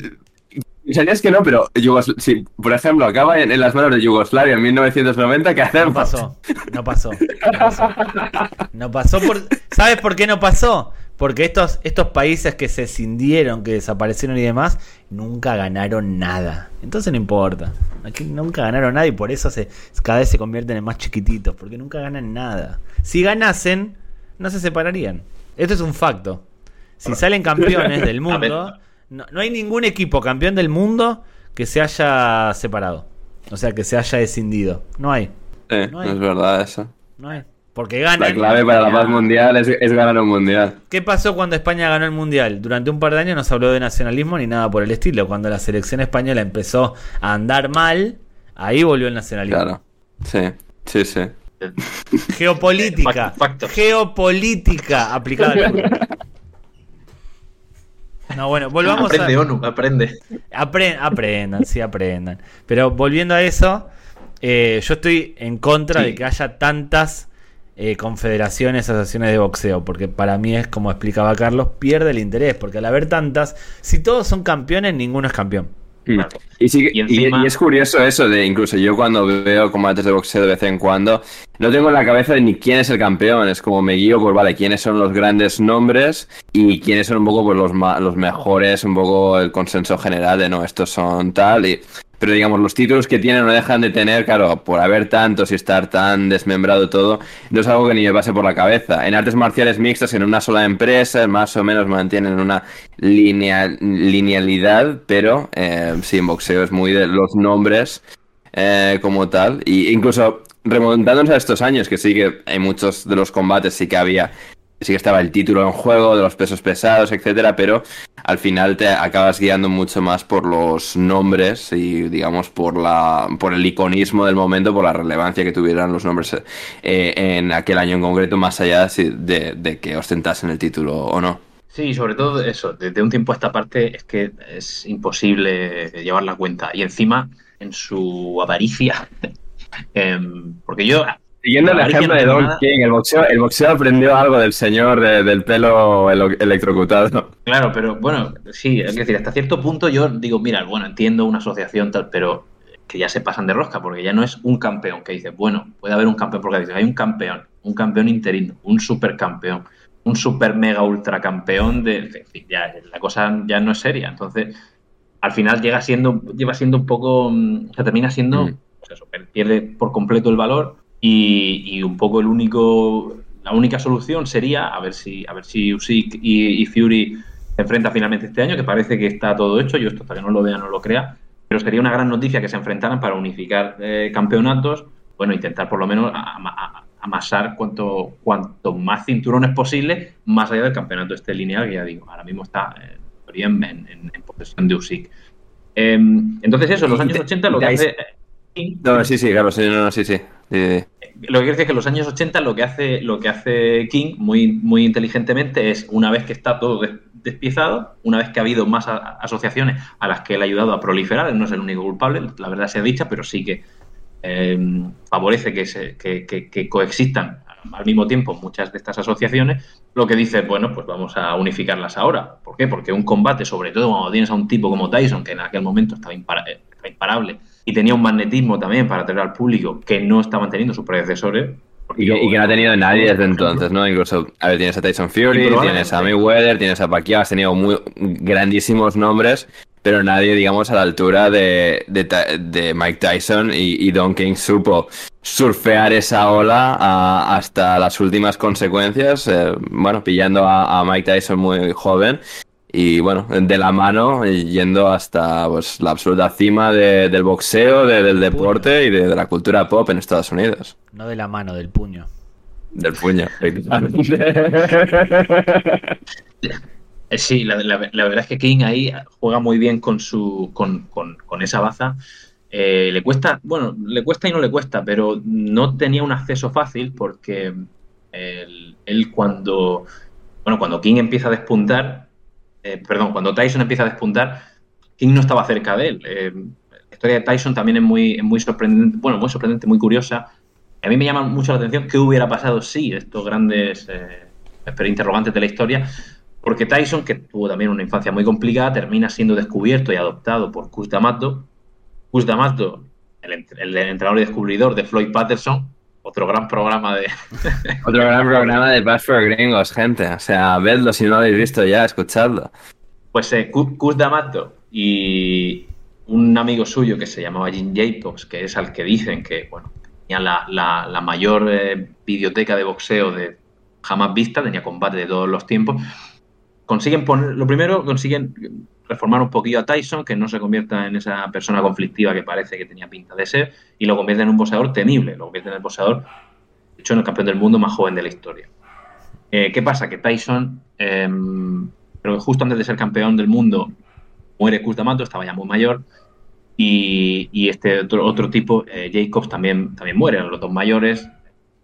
Sabías que no, pero Yugos- si, por ejemplo, acaba en, en las manos de Yugoslavia en 1990, ¿qué No hacemos? pasó, no pasó. No pasó. No pasó por. ¿Sabes por qué no pasó? Porque estos, estos países que se cindieron, que desaparecieron y demás, nunca ganaron nada. Entonces no importa. Aquí nunca ganaron nada y por eso se, cada vez se convierten en más chiquititos. Porque nunca ganan nada. Si ganasen, no se separarían. Esto es un facto. Si salen campeones del mundo, no, no hay ningún equipo campeón del mundo que se haya separado. O sea, que se haya escindido. No hay. Sí, No hay. es verdad eso. No hay. Porque ganan. La clave para la paz mundial es, es ganar un mundial. ¿Qué pasó cuando España ganó el mundial? Durante un par de años no se habló de nacionalismo ni nada por el estilo. Cuando la selección española empezó a andar mal, ahí volvió el nacionalismo. Claro. Sí, sí, sí. Geopolítica. Geopolítica aplicada al. No, bueno, volvamos aprende a. ONU, aprende. Apre- aprendan, sí, aprendan. Pero volviendo a eso, eh, yo estoy en contra Sí. de que haya tantas eh, confederaciones, asociaciones de boxeo, porque para mí es como explicaba Carlos, pierde el interés, porque al haber tantas, si todos son campeones, ninguno es campeón. Claro. Y, sí, que- Y y- encima- y es curioso eso de incluso yo cuando veo combates de boxeo de vez en cuando, no tengo en la cabeza de ni quién es el campeón, es como me guío por, vale, quiénes son los grandes nombres y quiénes son un poco pues, los, ma- los mejores, un poco el consenso general de no, estos son tal y... Pero digamos, los títulos que tienen no dejan de tener, claro, por haber tantos y estar tan desmembrado todo, no es algo que ni me pase por la cabeza. En artes marciales mixtas, en una sola empresa, más o menos mantienen una linea- linealidad, pero eh, sí, en boxeo es muy de los nombres eh, como tal. Y incluso remontándonos a estos años, que sí que hay muchos de los combates, sí que había sí que estaba el título en juego de los pesos pesados, etcétera, pero al final te acabas guiando mucho más por los nombres y digamos por la por el iconismo del momento, por la relevancia que tuvieran los nombres eh, en aquel año en concreto, más allá de, que ostentasen el título o no. Sí, sobre todo eso, desde un tiempo a esta parte es que es imposible llevar la cuenta. Y encima, en su avaricia, em, porque yo Siguiendo el ejemplo de Don King, el boxeo, el boxeo aprendió algo del señor del pelo electrocutado. Claro, pero bueno, sí, es decir, hasta cierto punto yo digo, mira, bueno, entiendo una asociación tal, pero que ya se pasan de rosca, porque ya no es un campeón que dice, bueno, puede haber un campeón, porque hay un campeón, un campeón interino, un supercampeón, un super mega ultra campeón de. En fin, ya, la cosa ya no es seria. Entonces, al final llega siendo, lleva siendo un poco. Mm, o sea, termina siendo. Mm. Pues eso, pierde por completo el valor y, un poco el único, la única solución sería a ver si, a ver si Usyk y, Fury se enfrentan finalmente este año, que parece que está todo hecho. Yo esto hasta que no lo vea no lo crea, pero sería una gran noticia que se enfrentaran para unificar eh, campeonatos. Bueno, intentar por lo menos amasar cuanto, cuanto más cinturones posible, más allá del campeonato este lineal, que ya digo, ahora mismo está eh, en, en, posesión de Usyk. Em, entonces eso, en los años 80 lo que hace... No, sí, sí, claro, sí, no, sí, sí. Lo que quiero decir es que en los años 80 lo que hace, lo que hace King muy, muy inteligentemente es, una vez que está todo despiezado, una vez que ha habido más asociaciones a las que él ha ayudado a proliferar, él no es el único culpable, la verdad sea dicha, pero sí que eh, favorece que, se, que, que, coexistan al mismo tiempo muchas de estas asociaciones, lo que dice, bueno, pues vamos a unificarlas ahora. ¿Por qué? Porque un combate, sobre todo cuando tienes a un tipo como Tyson, que en aquel momento estaba imparable, y tenía un magnetismo también para atraer al público que no estaban teniendo sus predecesores. Y que, no ha tenido nadie desde entonces, ¿no? Incluso, a ver, tienes a Tyson Fury, tienes a Mayweather, tienes a Pacquiao, has tenido muy grandísimos nombres, pero nadie, digamos, a la altura de, de, Mike Tyson y, Don King supo surfear esa ola hasta las últimas consecuencias, eh, bueno, pillando a, a Mike Tyson muy joven y bueno, de la mano yendo hasta pues, la absoluta cima del boxeo, del deporte y de, la cultura pop en Estados Unidos. No de la mano, del puño. Del puño, eh, Sí, la, verdad es que King ahí juega muy bien con su con, esa baza. Eh, le cuesta, bueno, le cuesta y no le cuesta, pero no tenía un acceso fácil porque él, él cuando, bueno, cuando King empieza a despuntar, eh, perdón, cuando Tyson empieza a despuntar, King no estaba cerca de él. Eh, la historia de Tyson también es muy, muy sorprendente, bueno, muy sorprendente, muy curiosa. A mí me llama mucho la atención qué hubiera pasado si estos grandes eh, interrogantes de la historia, porque Tyson, que tuvo también una infancia muy complicada, termina siendo descubierto y adoptado por Cus D'Amato. Cus D'Amato, el, el entrenador y descubridor de Floyd Patterson, otro gran programa de. otro gran programa de Bass for Gringos, gente. O sea, vedlo si no lo habéis visto ya, escuchadlo. Pues eh, Kuz D'Amato y un amigo suyo que se llamaba Jim Jacobs, que es al que dicen que, bueno, tenía la, mayor eh, biblioteca de boxeo de jamás vista, tenía combate de todos los tiempos. Consiguen poner, lo primero, consiguen reformar un poquillo a Tyson, que no se convierta en esa persona conflictiva que parece que tenía pinta de ser, y lo convierte en un boxeador temible, lo convierte en el boxeador, de hecho, en el campeón del mundo más joven de la historia. Eh, ¿Qué pasa? Que Tyson, eh, pero justo antes de ser campeón del mundo, muere Cus D'Amato, estaba ya muy mayor, y, este otro, tipo, eh, Jacobs, también, también muere, los dos mayores,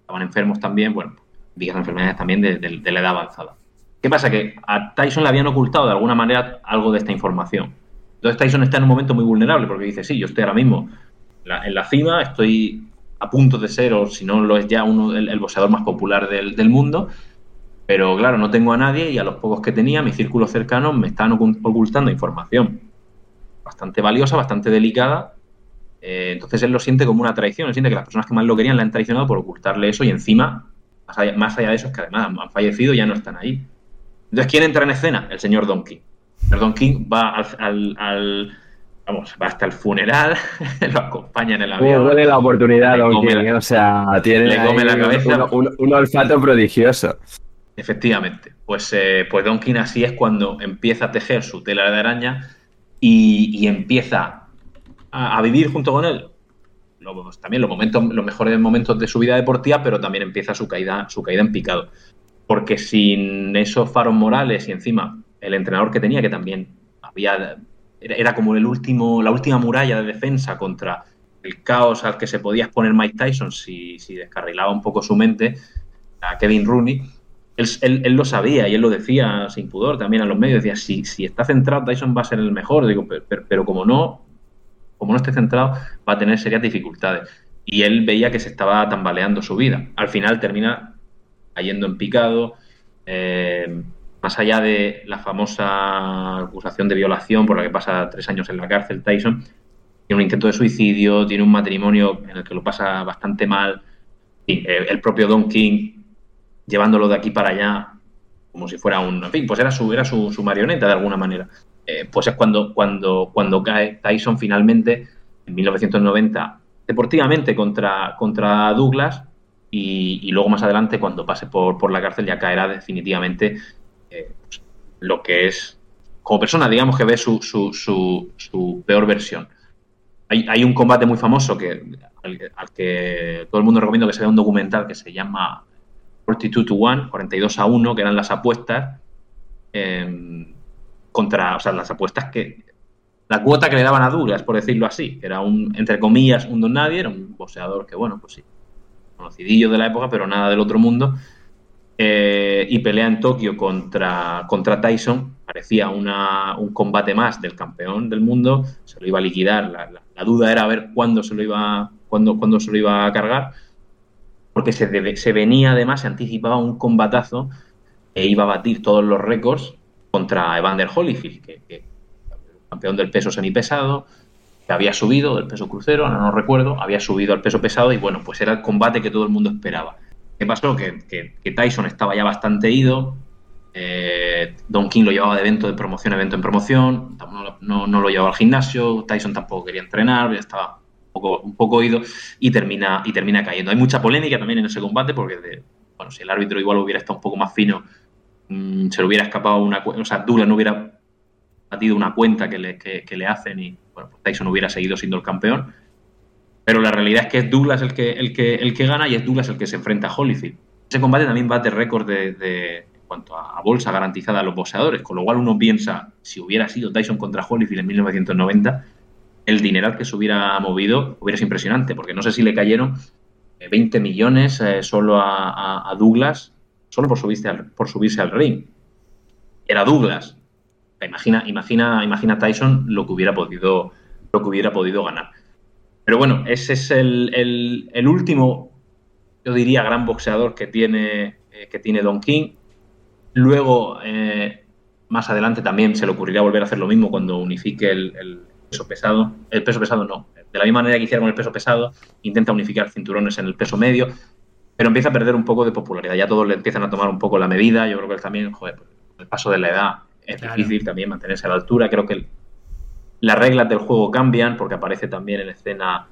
estaban enfermos también, bueno, viejas enfermedades también de la edad avanzada. ¿Qué pasa? Que a Tyson le habían ocultado de alguna manera algo de esta información. Entonces Tyson está en un momento muy vulnerable porque dice, sí, yo estoy ahora mismo en la cima, estoy a punto de ser, o si no lo es ya, uno, el, boxeador más popular del, mundo, pero claro, no tengo a nadie y a los pocos que tenía, mi círculo cercano, me están ocultando información bastante valiosa, bastante delicada. Eh, entonces él lo siente como una traición, él siente que las personas que más lo querían le han traicionado por ocultarle eso y encima, más allá, de eso, es que además han fallecido y ya no están ahí. Entonces, ¿quién entra en escena? El señor Don King. El Don King va al, vamos, va hasta el funeral, lo acompaña en el avión. Tiene la oportunidad, Don King, ¿eh? o sea, tiene le come la cabeza. Un, olfato prodigioso. Efectivamente, pues, eh, pues Don King así es cuando empieza a tejer su tela de araña y, empieza a, vivir junto con él. también los momentos, los mejores momentos de su vida deportiva, pero también empieza su caída, su caída en picado porque sin esos faros morales y encima el entrenador que tenía, que también había era como el último, la última muralla de defensa contra el caos al que se podía exponer Mike Tyson si, si descarrilaba un poco su mente, a Kevin Rooney, él, lo sabía y él lo decía sin pudor también a los medios, decía, si, si está centrado Tyson va a ser el mejor, digo, pero, como no, como no esté centrado, va a tener serias dificultades. Y él veía que se estaba tambaleando su vida. Al final termina cayendo en picado, eh, más allá de la famosa acusación de violación por la que pasa tres años en la cárcel, Tyson tiene un intento de suicidio, tiene un matrimonio en el que lo pasa bastante mal. El propio Don King llevándolo de aquí para allá como si fuera un... Fin, pues era su, era su, marioneta de alguna manera. Eh, pues es cuando, cuando, cuando cae Tyson finalmente en 1990 deportivamente contra, contra Douglas y, luego más adelante cuando pase por, por la cárcel ya caerá definitivamente eh, lo que es, como persona, digamos que ve su, su, peor versión. Hay, hay, un combate muy famoso que, al, que todo el mundo recomiendo que se vea un documental que se llama 42 to 1, 42 a 1, que eran las apuestas em, contra, o sea, las apuestas que, la cuota que le daban a Douglas, por decirlo así, era un, entre comillas, un don nadie, era un boxeador que, bueno, pues sí, conocidillo de la época, pero nada del otro mundo, eh, y pelea en Tokio contra, contra Tyson. Parecía un combate más del campeón del mundo, se lo iba a liquidar. La, duda era ver cuándo se lo iba, cuándo, cuándo se lo iba a cargar, porque se, se venía además, se anticipaba un combatazo e iba a batir todos los récords contra Evander Holyfield, que, que campeón del peso semipesado, que había subido del peso crucero, no, no recuerdo, había subido al peso pesado y bueno, pues era el combate que todo el mundo esperaba. ¿Qué pasó? Que, Tyson estaba ya bastante ido. Eh, Don King lo llevaba de evento de promoción a evento en promoción. No, lo llevaba al gimnasio. Tyson tampoco quería entrenar. Ya estaba un poco, un poco ido y termina, y termina cayendo. Hay mucha polémica también en ese combate porque, bueno, si el árbitro igual hubiera estado un poco más fino, mm, se le hubiera escapado una. O sea, Douglas no hubiera batido una cuenta que le, que le hacen y bueno, pues Tyson hubiera seguido siendo el campeón. Pero la realidad es que es Douglas el que, el que, el que gana y es Douglas el que se enfrenta a Holyfield. Ese combate también bate récord de, de, en cuanto a, bolsa garantizada a los boxeadores, con lo cual uno piensa, si hubiera sido Tyson contra Holyfield en 1990, el dineral que se hubiera movido hubiera sido impresionante, porque no sé si le cayeron 20 eh, millones eh, solo a, Douglas, solo por subirse al, por subirse al ring. Era Douglas. Imagina, imagina, imagina Tyson lo que hubiera podido, lo que hubiera podido ganar. Pero bueno, ese es el, último, yo diría, gran boxeador que tiene, eh, que tiene Don King. Luego, eh, más adelante también se le ocurrirá volver a hacer lo mismo cuando unifique el, peso pesado. El peso pesado no. De la misma manera que hicieron con el peso pesado, intenta unificar cinturones en el peso medio, pero empieza a perder un poco de popularidad. Ya todos le empiezan a tomar un poco la medida. Yo creo que él también, joder, pues, el paso de la edad es difícil también mantenerse a la altura. Creo que las reglas del juego cambian porque aparece también en escena,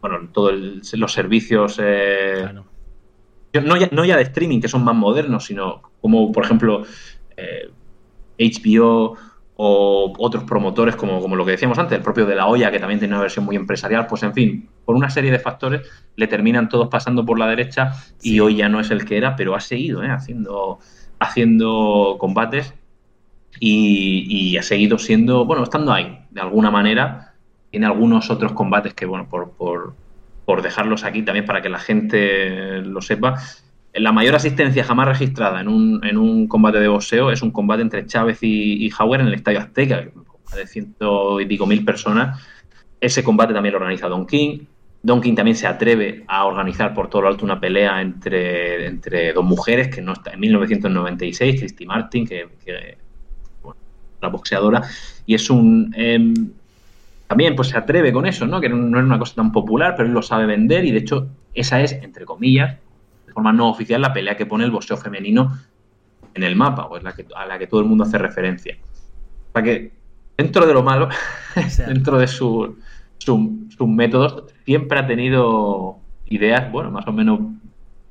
bueno, todos los servicios, eh, no, ya, no, ya, de streaming que son más modernos, sino como por ejemplo HBO eh, o otros promotores como, como lo que decíamos antes, el propio de la olla que también tiene una versión muy empresarial, pues en fin, por una serie de factores le terminan todos pasando por la derecha y hoy ya no es el que era, pero ha seguido ¿eh? haciendo, haciendo combates y, ha seguido siendo, bueno, estando ahí, de alguna manera. Tiene algunos otros combates que, bueno, por, por, dejarlos aquí también para que la gente lo sepa. La mayor asistencia jamás registrada en un, en un combate de boxeo es un combate entre Chávez y, y Hauer en el Estadio Azteca, de ciento y pico mil personas. Ese combate también lo organiza Don King. Don King también se atreve a organizar por todo lo alto una pelea entre, entre dos mujeres, que no está en 1996, Christy Martin, que la boxeadora, y es un... Em, también pues se atreve con eso, ¿no? Que no, es una cosa tan popular, pero él lo sabe vender y de hecho esa es, entre comillas, de forma no oficial, la pelea que pone el boxeo femenino en el mapa, o es la que, a la que todo el mundo hace referencia. O sea que dentro de lo malo, dentro de sus métodos, siempre ha tenido ideas, bueno, más o menos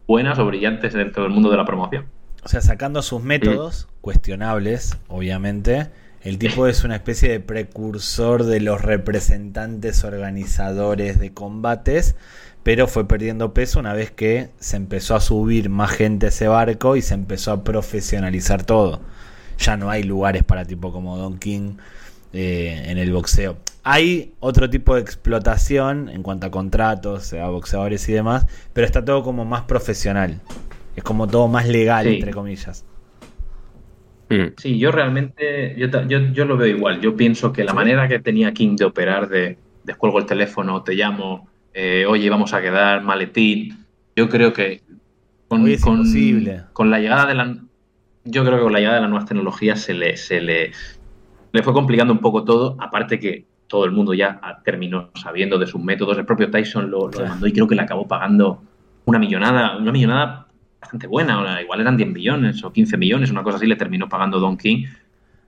buenas o brillantes dentro del mundo de la promoción. O sea, sacando sus métodos, cuestionables, obviamente, El tipo es una especie de precursor de los representantes organizadores de combates, pero fue perdiendo peso una vez que se empezó a subir más gente a ese barco y se empezó a profesionalizar todo. Ya no hay lugares para tipo como Don King eh, en el boxeo. Hay otro tipo de explotación en cuanto a contratos, a boxeadores y demás, pero está todo como más profesional. Es como todo más legal, Sí. entre comillas. Mm. Sí, yo realmente, yo, yo, yo lo veo igual. Yo pienso que la manera que tenía King de operar, de descuelgo el teléfono, te llamo, eh, oye, vamos a quedar, maletín, yo creo que con, con- imposible. con la llegada de la... Yo creo que con la llegada de las nuevas tecnologías se le, se le, le fue complicando un poco todo, aparte que todo el mundo ya terminó sabiendo de sus métodos. El propio Tyson lo, lo demandó y creo que le acabó pagando una millonada, una millonada bastante buena, o igual eran 10 millones o 15 millones, una cosa así, le terminó pagando Don King,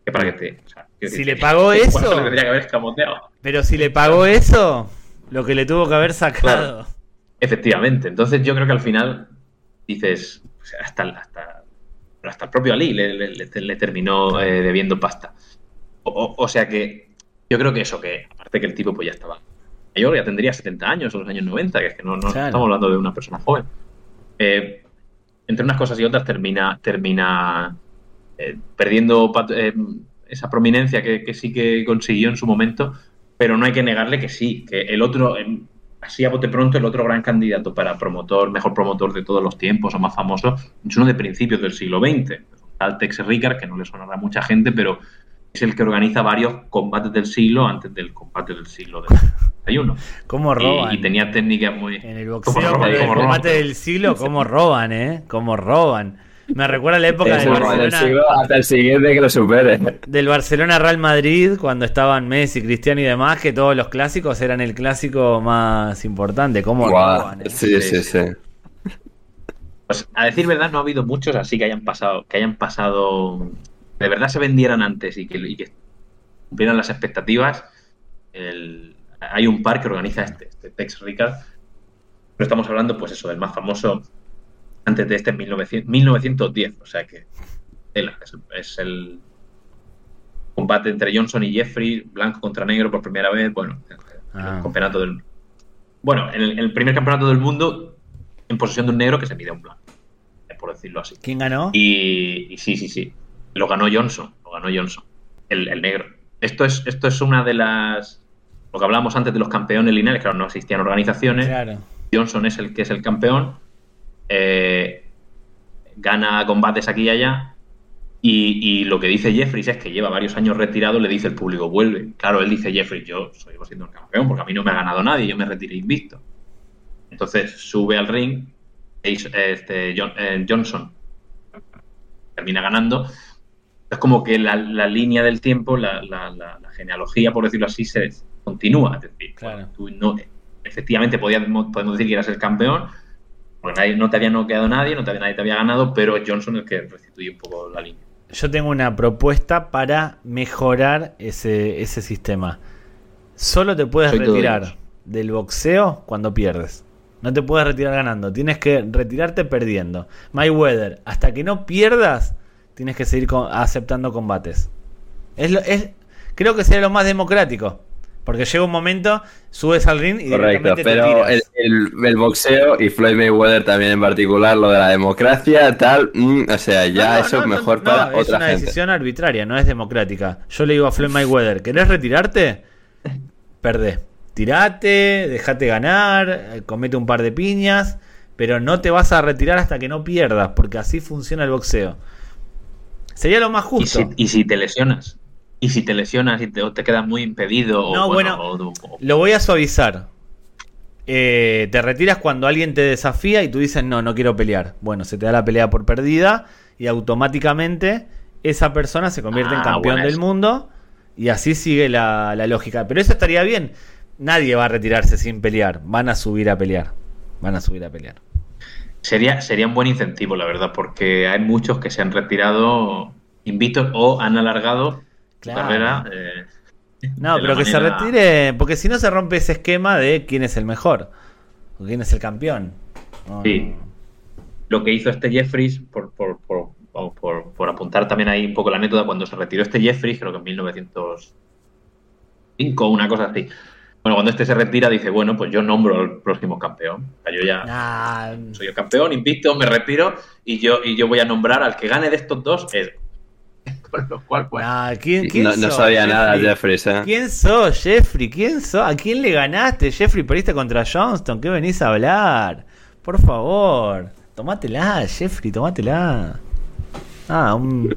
que para que te... o sea, quiero Si le pagó eso- le tendría que haber escamoteado. Pero si le pagó eso, lo que le tuvo que haber sacado. Efectivamente, entonces yo creo que al final dices, o sea, hasta, el- hasta, hasta el propio Ali le, le- le- le terminó eh, debiendo pasta. O, o- o sea que yo creo que eso, que aparte que el tipo pues ya estaba mayor, ya tendría 70 años o los años 90, que es que no, no Claro. estamos hablando de una persona joven. Eh, entre unas cosas y otras termina, termina eh, perdiendo eh, esa prominencia que, que sí que consiguió en su momento, pero no hay que negarle que sí, que el otro, eh, así a bote pronto, el otro gran candidato para promotor, mejor promotor de todos los tiempos o más famoso, es uno de principios del siglo XX, tal Tex Ricard, que no le sonará a mucha gente, pero es el que organiza varios combates del siglo antes del combate del siglo del 31. ¿Cómo roban? Y, y tenía técnicas muy... En el ¿Cómo boxeo, roban? el ¿Cómo roban? combate del siglo, cómo roban, ¿eh? Cómo roban. Me recuerda la época del el- del Barcelona, siglo hasta el siguiente que lo supere. del Barcelona Real Madrid, cuando estaban Messi, Cristiano y demás, que todos los clásicos eran el clásico más importante. ¿Cómo roban? eh? Sí, sí, sí. Pues a decir verdad, no ha habido muchos así que hayan pasado, que hayan pasado, de verdad se vendieran antes y que, y que cumplieran las expectativas. El- hay un par que organiza este, este Tex Ricard, pero estamos hablando, pues eso, del más famoso antes de este en 1900 1910, o sea que es, es el combate entre Johnson y Jeffrey, blanco contra negro por primera vez, bueno, en Ah. el campeonato del bueno, en el, el primer campeonato del mundo en posesión de un negro que se mide a un blanco, por decirlo así. ¿Quién ganó? Y, y sí, sí, sí. Lo ganó Johnson. Lo ganó Johnson. El, el negro. Esto es, esto es una de las. Lo que hablábamos antes de los campeones lineales, claro, no existían organizaciones. Claro. Johnson es el que es el campeón. eh, gana combates aquí y allá. Y, y lo que dice Jeffries es que lleva varios años retirado, le dice el público, vuelve. Claro, él dice, Jeffries, yo soy siendo el campeón porque a mí no me ha ganado nadie, yo me retiré invicto. Entonces sube al ring, este, John- eh, Johnson termina ganando. Es como que la, la línea del tiempo, la, la- la- la genealogía, por decirlo así, se continúa. Es decir, Claro. bueno, tú no, efectivamente podíamos, podemos decir que eras el campeón, porque nadie, no te había noqueado nadie, no te había, nadie te había ganado, pero es Johnson el que restituye un poco la línea. Yo tengo una propuesta para mejorar ese, ese sistema. Solo te puedes Soy retirar del boxeo cuando pierdes. No te puedes retirar ganando. Tienes que retirarte perdiendo. Mayweather, hasta que no pierdas, tienes que seguir con- aceptando combates. Es lo- es, creo que sería lo más democrático. Porque llega un momento, subes al ring y Correcto, te pero el, tiras. el- el boxeo y Floyd Mayweather también en particular, lo de la democracia, tal, mm, o sea, ya No, no, eso no, es mejor para es otra una gente. decisión arbitraria, no es democrática. Yo le digo a Floyd Mayweather, ¿querés retirarte? Perdé. Tirate, dejate ganar, comete un par de piñas, pero no te vas a retirar hasta que no pierdas, porque así funciona el boxeo. Sería lo más Y justo. si, y si te lesionas, y si te lesionas y te, o te quedas muy impedido, o, No, bueno, o- o- Lo voy a suavizar. Eh, te retiras cuando alguien te desafía y tú dices, no, no quiero pelear. Bueno, se te da la pelea por perdida y automáticamente esa persona se convierte en Ah, campeón del mundo y así sigue la, la lógica. Pero eso estaría bien. Nadie va a retirarse sin pelear. Van a subir a pelear. Van a subir a pelear. Sería, sería un buen incentivo, la verdad, porque hay muchos que se han retirado invictos o han alargado Claro. su carrera. eh, No, pero que se retire, porque si no se rompe ese esquema de quién es el mejor o quién es el campeón. Sí. no. Lo que hizo este Jeffries, por, por, por vamos, por, por apuntar también ahí un poco la anécdota, cuando se retiró este Jeffrey, creo que en 1905 una cosa así. Bueno, cuando este se retira, dice, bueno, pues yo nombro al próximo campeón. O sea, yo ya Ah, soy el campeón, invicto, me retiro y yo, y yo voy a nombrar al que gane de estos dos. él. Con lo cual, pues, ah, ¿quién, quién No, sabía nada, Jeffrey? Jeffries, ¿eh? ¿Quién sos, Jeffrey? ¿Quién sos? ¿A quién le ganaste, Jeffrey? Perdiste contra Johnston. ¿Qué venís a hablar? Por favor. Tomátela, Jeffrey, tomátela. Ah, un...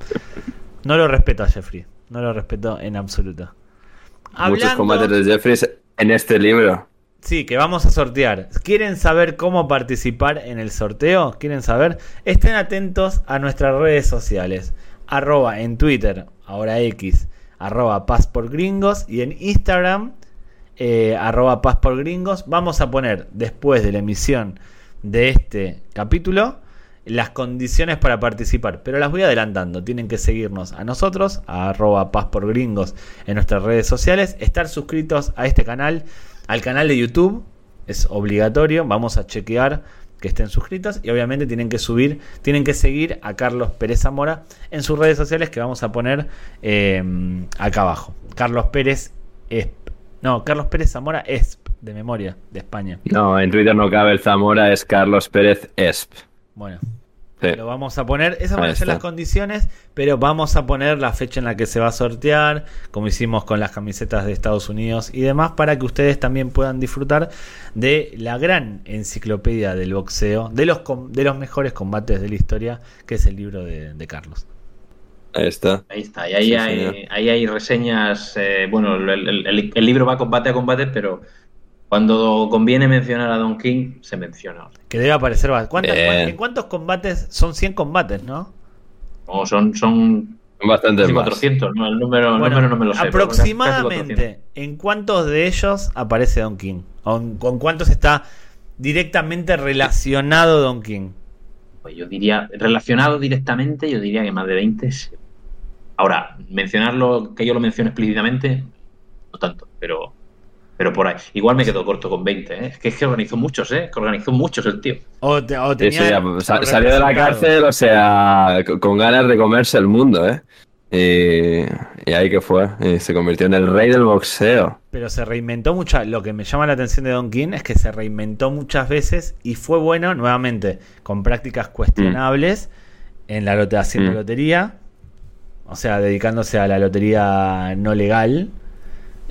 No lo respeto a Jeffrey. No lo respeto en absoluto. Muchos Hablando- combates de Jeffries en este libro. Sí, que vamos a sortear. ¿Quieren saber cómo participar en el sorteo? ¿Quieren saber? Estén atentos a nuestras redes sociales. Arroba en Twitter, ahora X, arroba Paz y en Instagram, eh, arroba Paz por Gringos. Vamos a poner después de la emisión de este capítulo las condiciones para participar, pero las voy adelantando. Tienen que seguirnos a nosotros, a arroba Paz por Gringos en nuestras redes sociales, estar suscritos a este canal, al canal de YouTube, es obligatorio, vamos a chequear que estén suscritos y obviamente tienen que subir, tienen que seguir a Carlos Pérez Zamora en sus redes sociales que vamos a poner eh, acá abajo. Carlos Pérez Esp. No, Carlos Pérez Zamora Esp, de memoria, de España. No, en Twitter no cabe el Zamora, es Carlos Pérez Esp. Bueno, Sí. Lo vamos a poner, esas van a ser las condiciones, pero vamos a poner la fecha en la que se va a sortear, como hicimos con las camisetas de Estados Unidos y demás, para que ustedes también puedan disfrutar de la gran enciclopedia del boxeo, de los, com- de los mejores combates de la historia, que es el libro de, de Carlos. Ahí está. ahí está. Y ahí, Sí, hay, ahí hay reseñas. eh, bueno, el- el libro va combate a combate, pero cuando conviene mencionar a Don King, se menciona. Que debe aparecer. ¿Cuántas-. ¿En cuántos combates? Son 100 combates, ¿no? O son, son más. 400, ¿no? El número, el número no me lo sé. pero casi 400. aproximadamente, ¿en cuántos de ellos aparece Don King? ¿O en- ¿Con cuántos está directamente relacionado Don King? Pues yo diría, relacionado directamente, yo diría que más de 20. sí. Ahora, mencionarlo, que yo lo mencione explícitamente, no tanto, pero, pero por ahí. Igual me quedo corto con 20, ¿eh? Es que, es que organizó muchos, ¿eh? Que organizó muchos el tío. O, te- o Sí, tenía sí, ya, sa- salió de la cárcel, o sea, co- con ganas de comerse el mundo, ¿eh? Y, y ahí que fue, y se convirtió en el rey del boxeo. Pero se reinventó mucho. Lo que me llama la atención de Don King es que se reinventó muchas veces y fue bueno, nuevamente, con prácticas cuestionables en la lote haciendo Mm. lotería. O sea, dedicándose a la lotería no legal.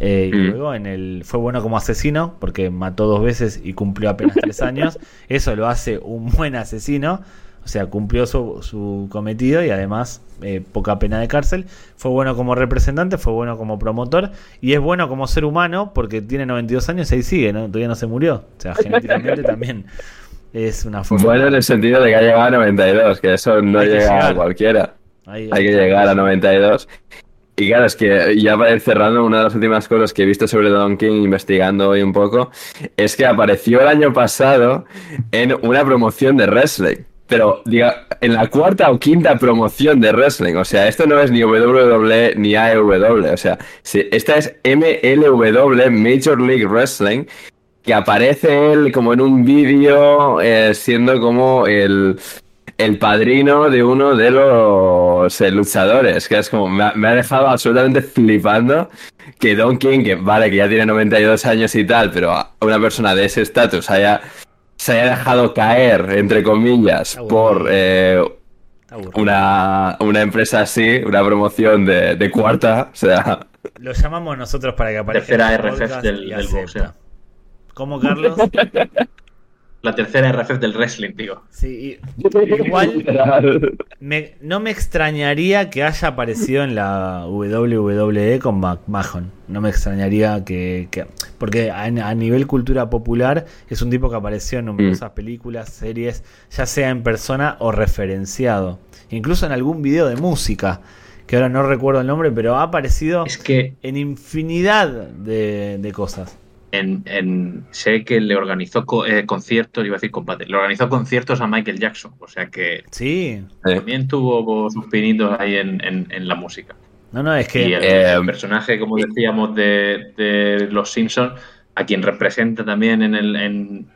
Eh, y Mm. luego en el fue bueno como asesino porque mató dos veces y cumplió apenas tres años. Eso lo hace un buen asesino. O sea, cumplió su, su cometido y además eh, poca pena de cárcel. Fue bueno como representante, fue bueno como promotor y es bueno como ser humano porque tiene 92 años y ahí sigue, ¿no? Todavía no se murió. O sea, genéticamente también es una forma. Bueno, en el sentido de que ha llegado a 92, que eso no Hay llega a cualquiera. Ahí- Hay que llegar a 92. Y claro, es que ya para ir cerrando, una de las últimas cosas que he visto sobre Don King, investigando hoy un poco, es que apareció el año pasado en una promoción de wrestling. Pero, diga, en la cuarta o quinta promoción de wrestling. O sea, esto no es ni WWE ni AEW. O sea, sí, esta es MLW, Major League Wrestling, que aparece él como en un vídeo eh, siendo como el, el padrino de uno de los eh, luchadores, que es como, me ha, me ha dejado absolutamente flipando que Don King, que vale, que ya tiene 92 años y tal, pero una persona de ese estatus haya, se haya dejado caer, entre comillas, por eh, una, una empresa así, una promoción de, de cuarta, o sea, Lo llamamos nosotros para que aparezca Tercera RFF del- del boxeo. ¿Cómo, Carlos? La tercera RFF del wrestling, digo. Sí, igual me- no me extrañaría que haya aparecido en la WWE con McMahon. No me extrañaría que. que- porque a, a nivel cultura popular es un tipo que apareció en numerosas películas, series, ya sea en persona o referenciado. Incluso en algún video de música, que ahora no recuerdo el nombre, pero ha aparecido Es que en infinidad de, de cosas. En, en- sé que le organizó co- eh, conciertos, iba a decir combate, le organizó conciertos a Michael Jackson. O sea que Sí, también tuvo sus pinitos ahí en, en- en la música. no, no, es que. Y el, Eh, el personaje, como decíamos, de, de Los Simpsons, a quien representa también en, el, en,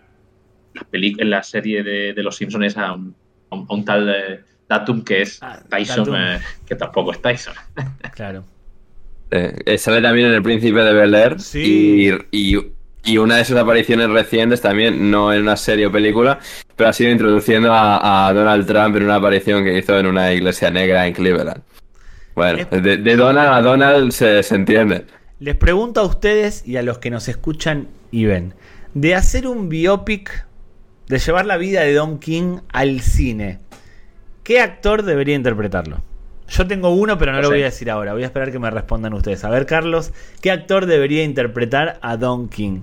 la, peli- en la serie de, de Los Simpsons es a un, a tal eh, Tatum, que es Ah, Tyson, eh, que tampoco es Tyson. Claro. Eh, sale también en El Príncipe de Bel Air. Sí. Y, y, y una de sus apariciones recientes también, no en una serie o película, pero ha sido introduciendo a, a Donald Trump en una aparición que hizo en una iglesia negra en Cleveland. Bueno, Eh. de, de Donald a Donald se, se entiende. Les pregunto a ustedes y a los que nos escuchan y ven, de hacer un biopic, de llevar la vida de Don King al cine, ¿qué actor debería interpretarlo? Yo tengo uno, pero no lo voy a decir ahora. Voy a esperar que me respondan ustedes. A ver, Carlos, ¿qué actor debería interpretar a Don King?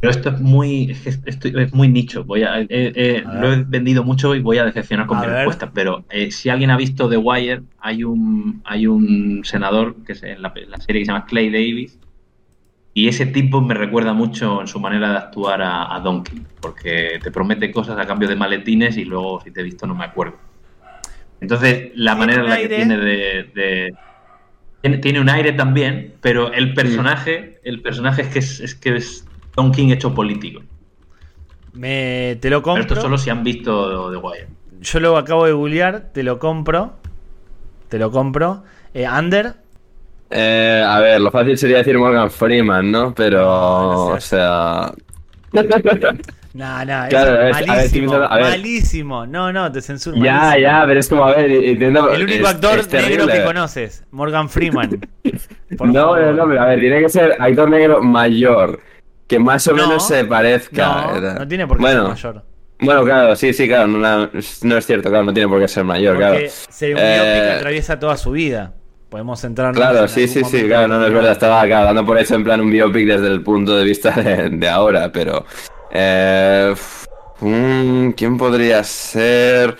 Pero esto es muy, es, es muy nicho. Voy a, eh, eh, A ver. lo he vendido mucho y voy a decepcionar con A mi ver. respuesta. Pero eh, si alguien ha visto The Wire, hay un, hay un senador que es en la, la serie que se llama Clay Davis. Y ese tipo me recuerda mucho en su manera de actuar a, a Donkey, porque te promete cosas a cambio de maletines y luego, si te he visto, no me acuerdo. Entonces, la manera en la que tiene de, de- tiene, tiene un aire también, pero el personaje, el personaje es que es, es que es Don King hecho político. Me, te lo Pero compro. esto solo si han visto The Wire. Yo lo acabo de googlear, te lo compro. Te lo compro. Eh, Under, Eh, a ver, lo fácil sería decir Morgan Freeman, ¿no? Pero, No, no o sea... Claro, eso es- es a ver, malísimo, estoy pensando- a ver. malísimo. No, no, te censuro. ya, malísimo. ya, pero es como, a ver, entiendo... El único es- actor es negro que conoces, Morgan Freeman. No, no, no, pero a ver, tiene que ser actor negro mayor, que más o No, menos se parezca. No, no tiene por qué bueno, ser mayor. Bueno, claro, sí, sí, claro, no, no es cierto, claro, no tiene por qué ser mayor, Porque claro. sería un Eh, biopic que atraviesa toda su vida. Podemos centrarnos Claro, en sí, sí, sí, claro, no, no es verdad, estaba dando por hecho en plan un biopic desde el punto de vista de, de ahora, pero... Eh, mm, ¿Quién podría ser?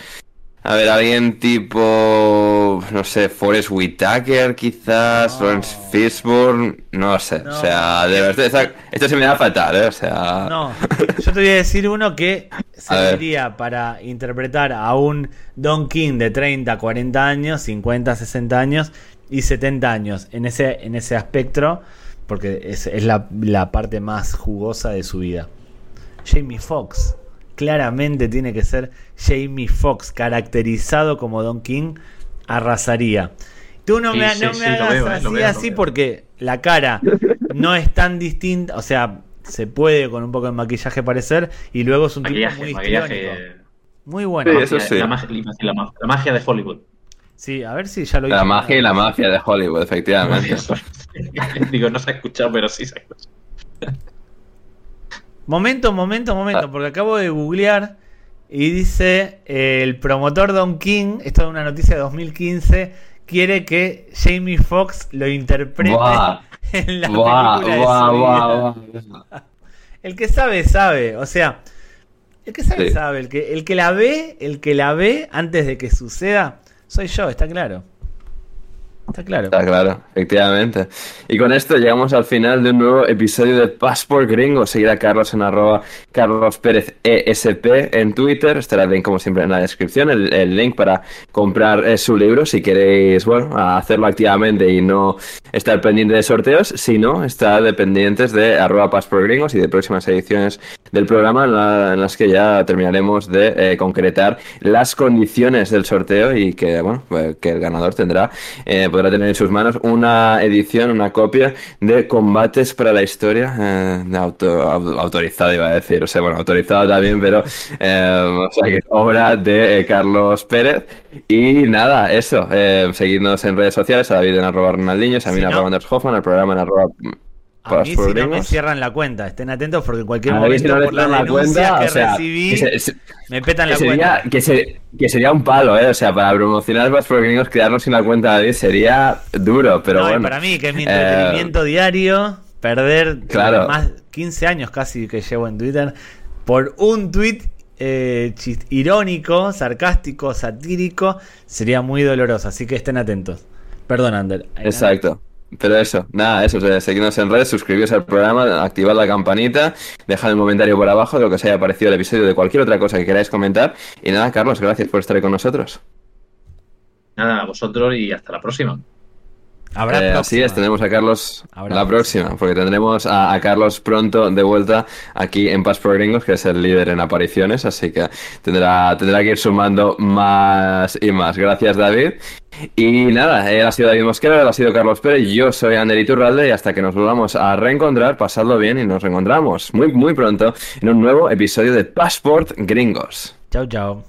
A ver, alguien tipo, no sé, Forrest Whitaker quizás, No. Lawrence Fishburne, no sé, No. o sea, de verdad, esto, esto se me da fatal, ¿eh? O sea... No, yo te voy a decir uno que serviría para interpretar a un Don King de 30, 40 años, 50, 60 años y 70 años en ese, en ese espectro, porque es, es la, la parte más jugosa de su vida. Jamie Foxx. Claramente tiene que ser Jamie Foxx, caracterizado como Don King, arrasaría. Tú no Sí, me, sí, no me sí, lo hagas veo, eh, así, veo, así porque la cara no es tan distinta, o sea, se puede con un poco de maquillaje parecer y luego es un tipo Maquillaje, muy maquillaje. histriónico. Muy bueno. Sí, Sí, eso sí. La magia, la magia- la magia de Hollywood. a ver si ya lo La magia y la mafia de Hollywood, efectivamente. Digo, no se ha escuchado, pero sí se ha escuchado. Momento, momento, momento, Ah. porque acabo de googlear y dice eh, el promotor Don King, esto es una noticia de 2015, quiere que Jamie Foxx lo interprete en la película de su vida. El que sabe, sabe. O sea, el que sabe, Sí. sabe. El que, el que la ve, el que la ve antes de que suceda, soy yo, está claro. Está claro. Está claro, efectivamente. Y con esto llegamos al final de un nuevo episodio de Passport Gringo. Seguir a Carlos en arroba Carlos Pérez ESP en Twitter. Estará link, como siempre, en la descripción. El, el link para comprar eh, su libro si queréis, bueno, hacerlo activamente y no estar pendiente de sorteos. Si no, estar dependientes de arroba Passport Gringos y de próximas ediciones del programa en, la- en las que ya terminaremos de eh, concretar las condiciones del sorteo y que, bueno, pues, que el ganador tendrá, eh, podrá tener en sus manos una edición, una copia de Combates para la Historia, eh, auto, au- autorizado iba a decir, o sea, bueno, autorizado también, pero, eh, o sea, que obra de eh, Carlos Pérez. Y nada, eso, eh, seguidnos en redes sociales, a David en arroba Ronaldinho, a mí en no- arroba Anders Hoffman, al programa en arroba A mí si no me cierran la cuenta, estén atentos porque en cualquier A ver si momento no por las la cuenta, que o sea, recibí que se- me petan que la sería, cuenta. que, se- que sería un palo, ¿eh? O sea, para promocionar más Gringos, quedarnos sin la cuenta de David sería duro, pero no, y bueno. para mí, que es mi Eh, entretenimiento diario, perder Claro. más 15 años casi que llevo en Twitter por un tweet eh, irónico, sarcástico, satírico, sería muy doloroso. Así que estén atentos. Perdón, Ander. Exacto. Pero eso, nada, eso, o sea, seguidnos en redes, suscribiros al programa, activad la campanita, dejad un comentario por abajo de lo que os haya parecido el episodio, de cualquier otra cosa que queráis comentar. Y nada, Carlos, gracias por estar con nosotros. Nada, a vosotros y hasta la próxima. Habrá Eh, así es, tendremos a Carlos Habrá la próxima, porque tendremos a, a Carlos pronto de vuelta aquí en Pass por Gringos, que es el líder en apariciones, así que tendrá, tendrá que ir sumando más y más. Gracias, David. Y nada, él ha sido David Mosquera, él ha sido Carlos Pérez, yo soy Ander Iturralde y hasta que nos volvamos a reencontrar, pasadlo bien y nos reencontramos muy, muy pronto en un nuevo episodio de Passport Gringos. Chao, chao.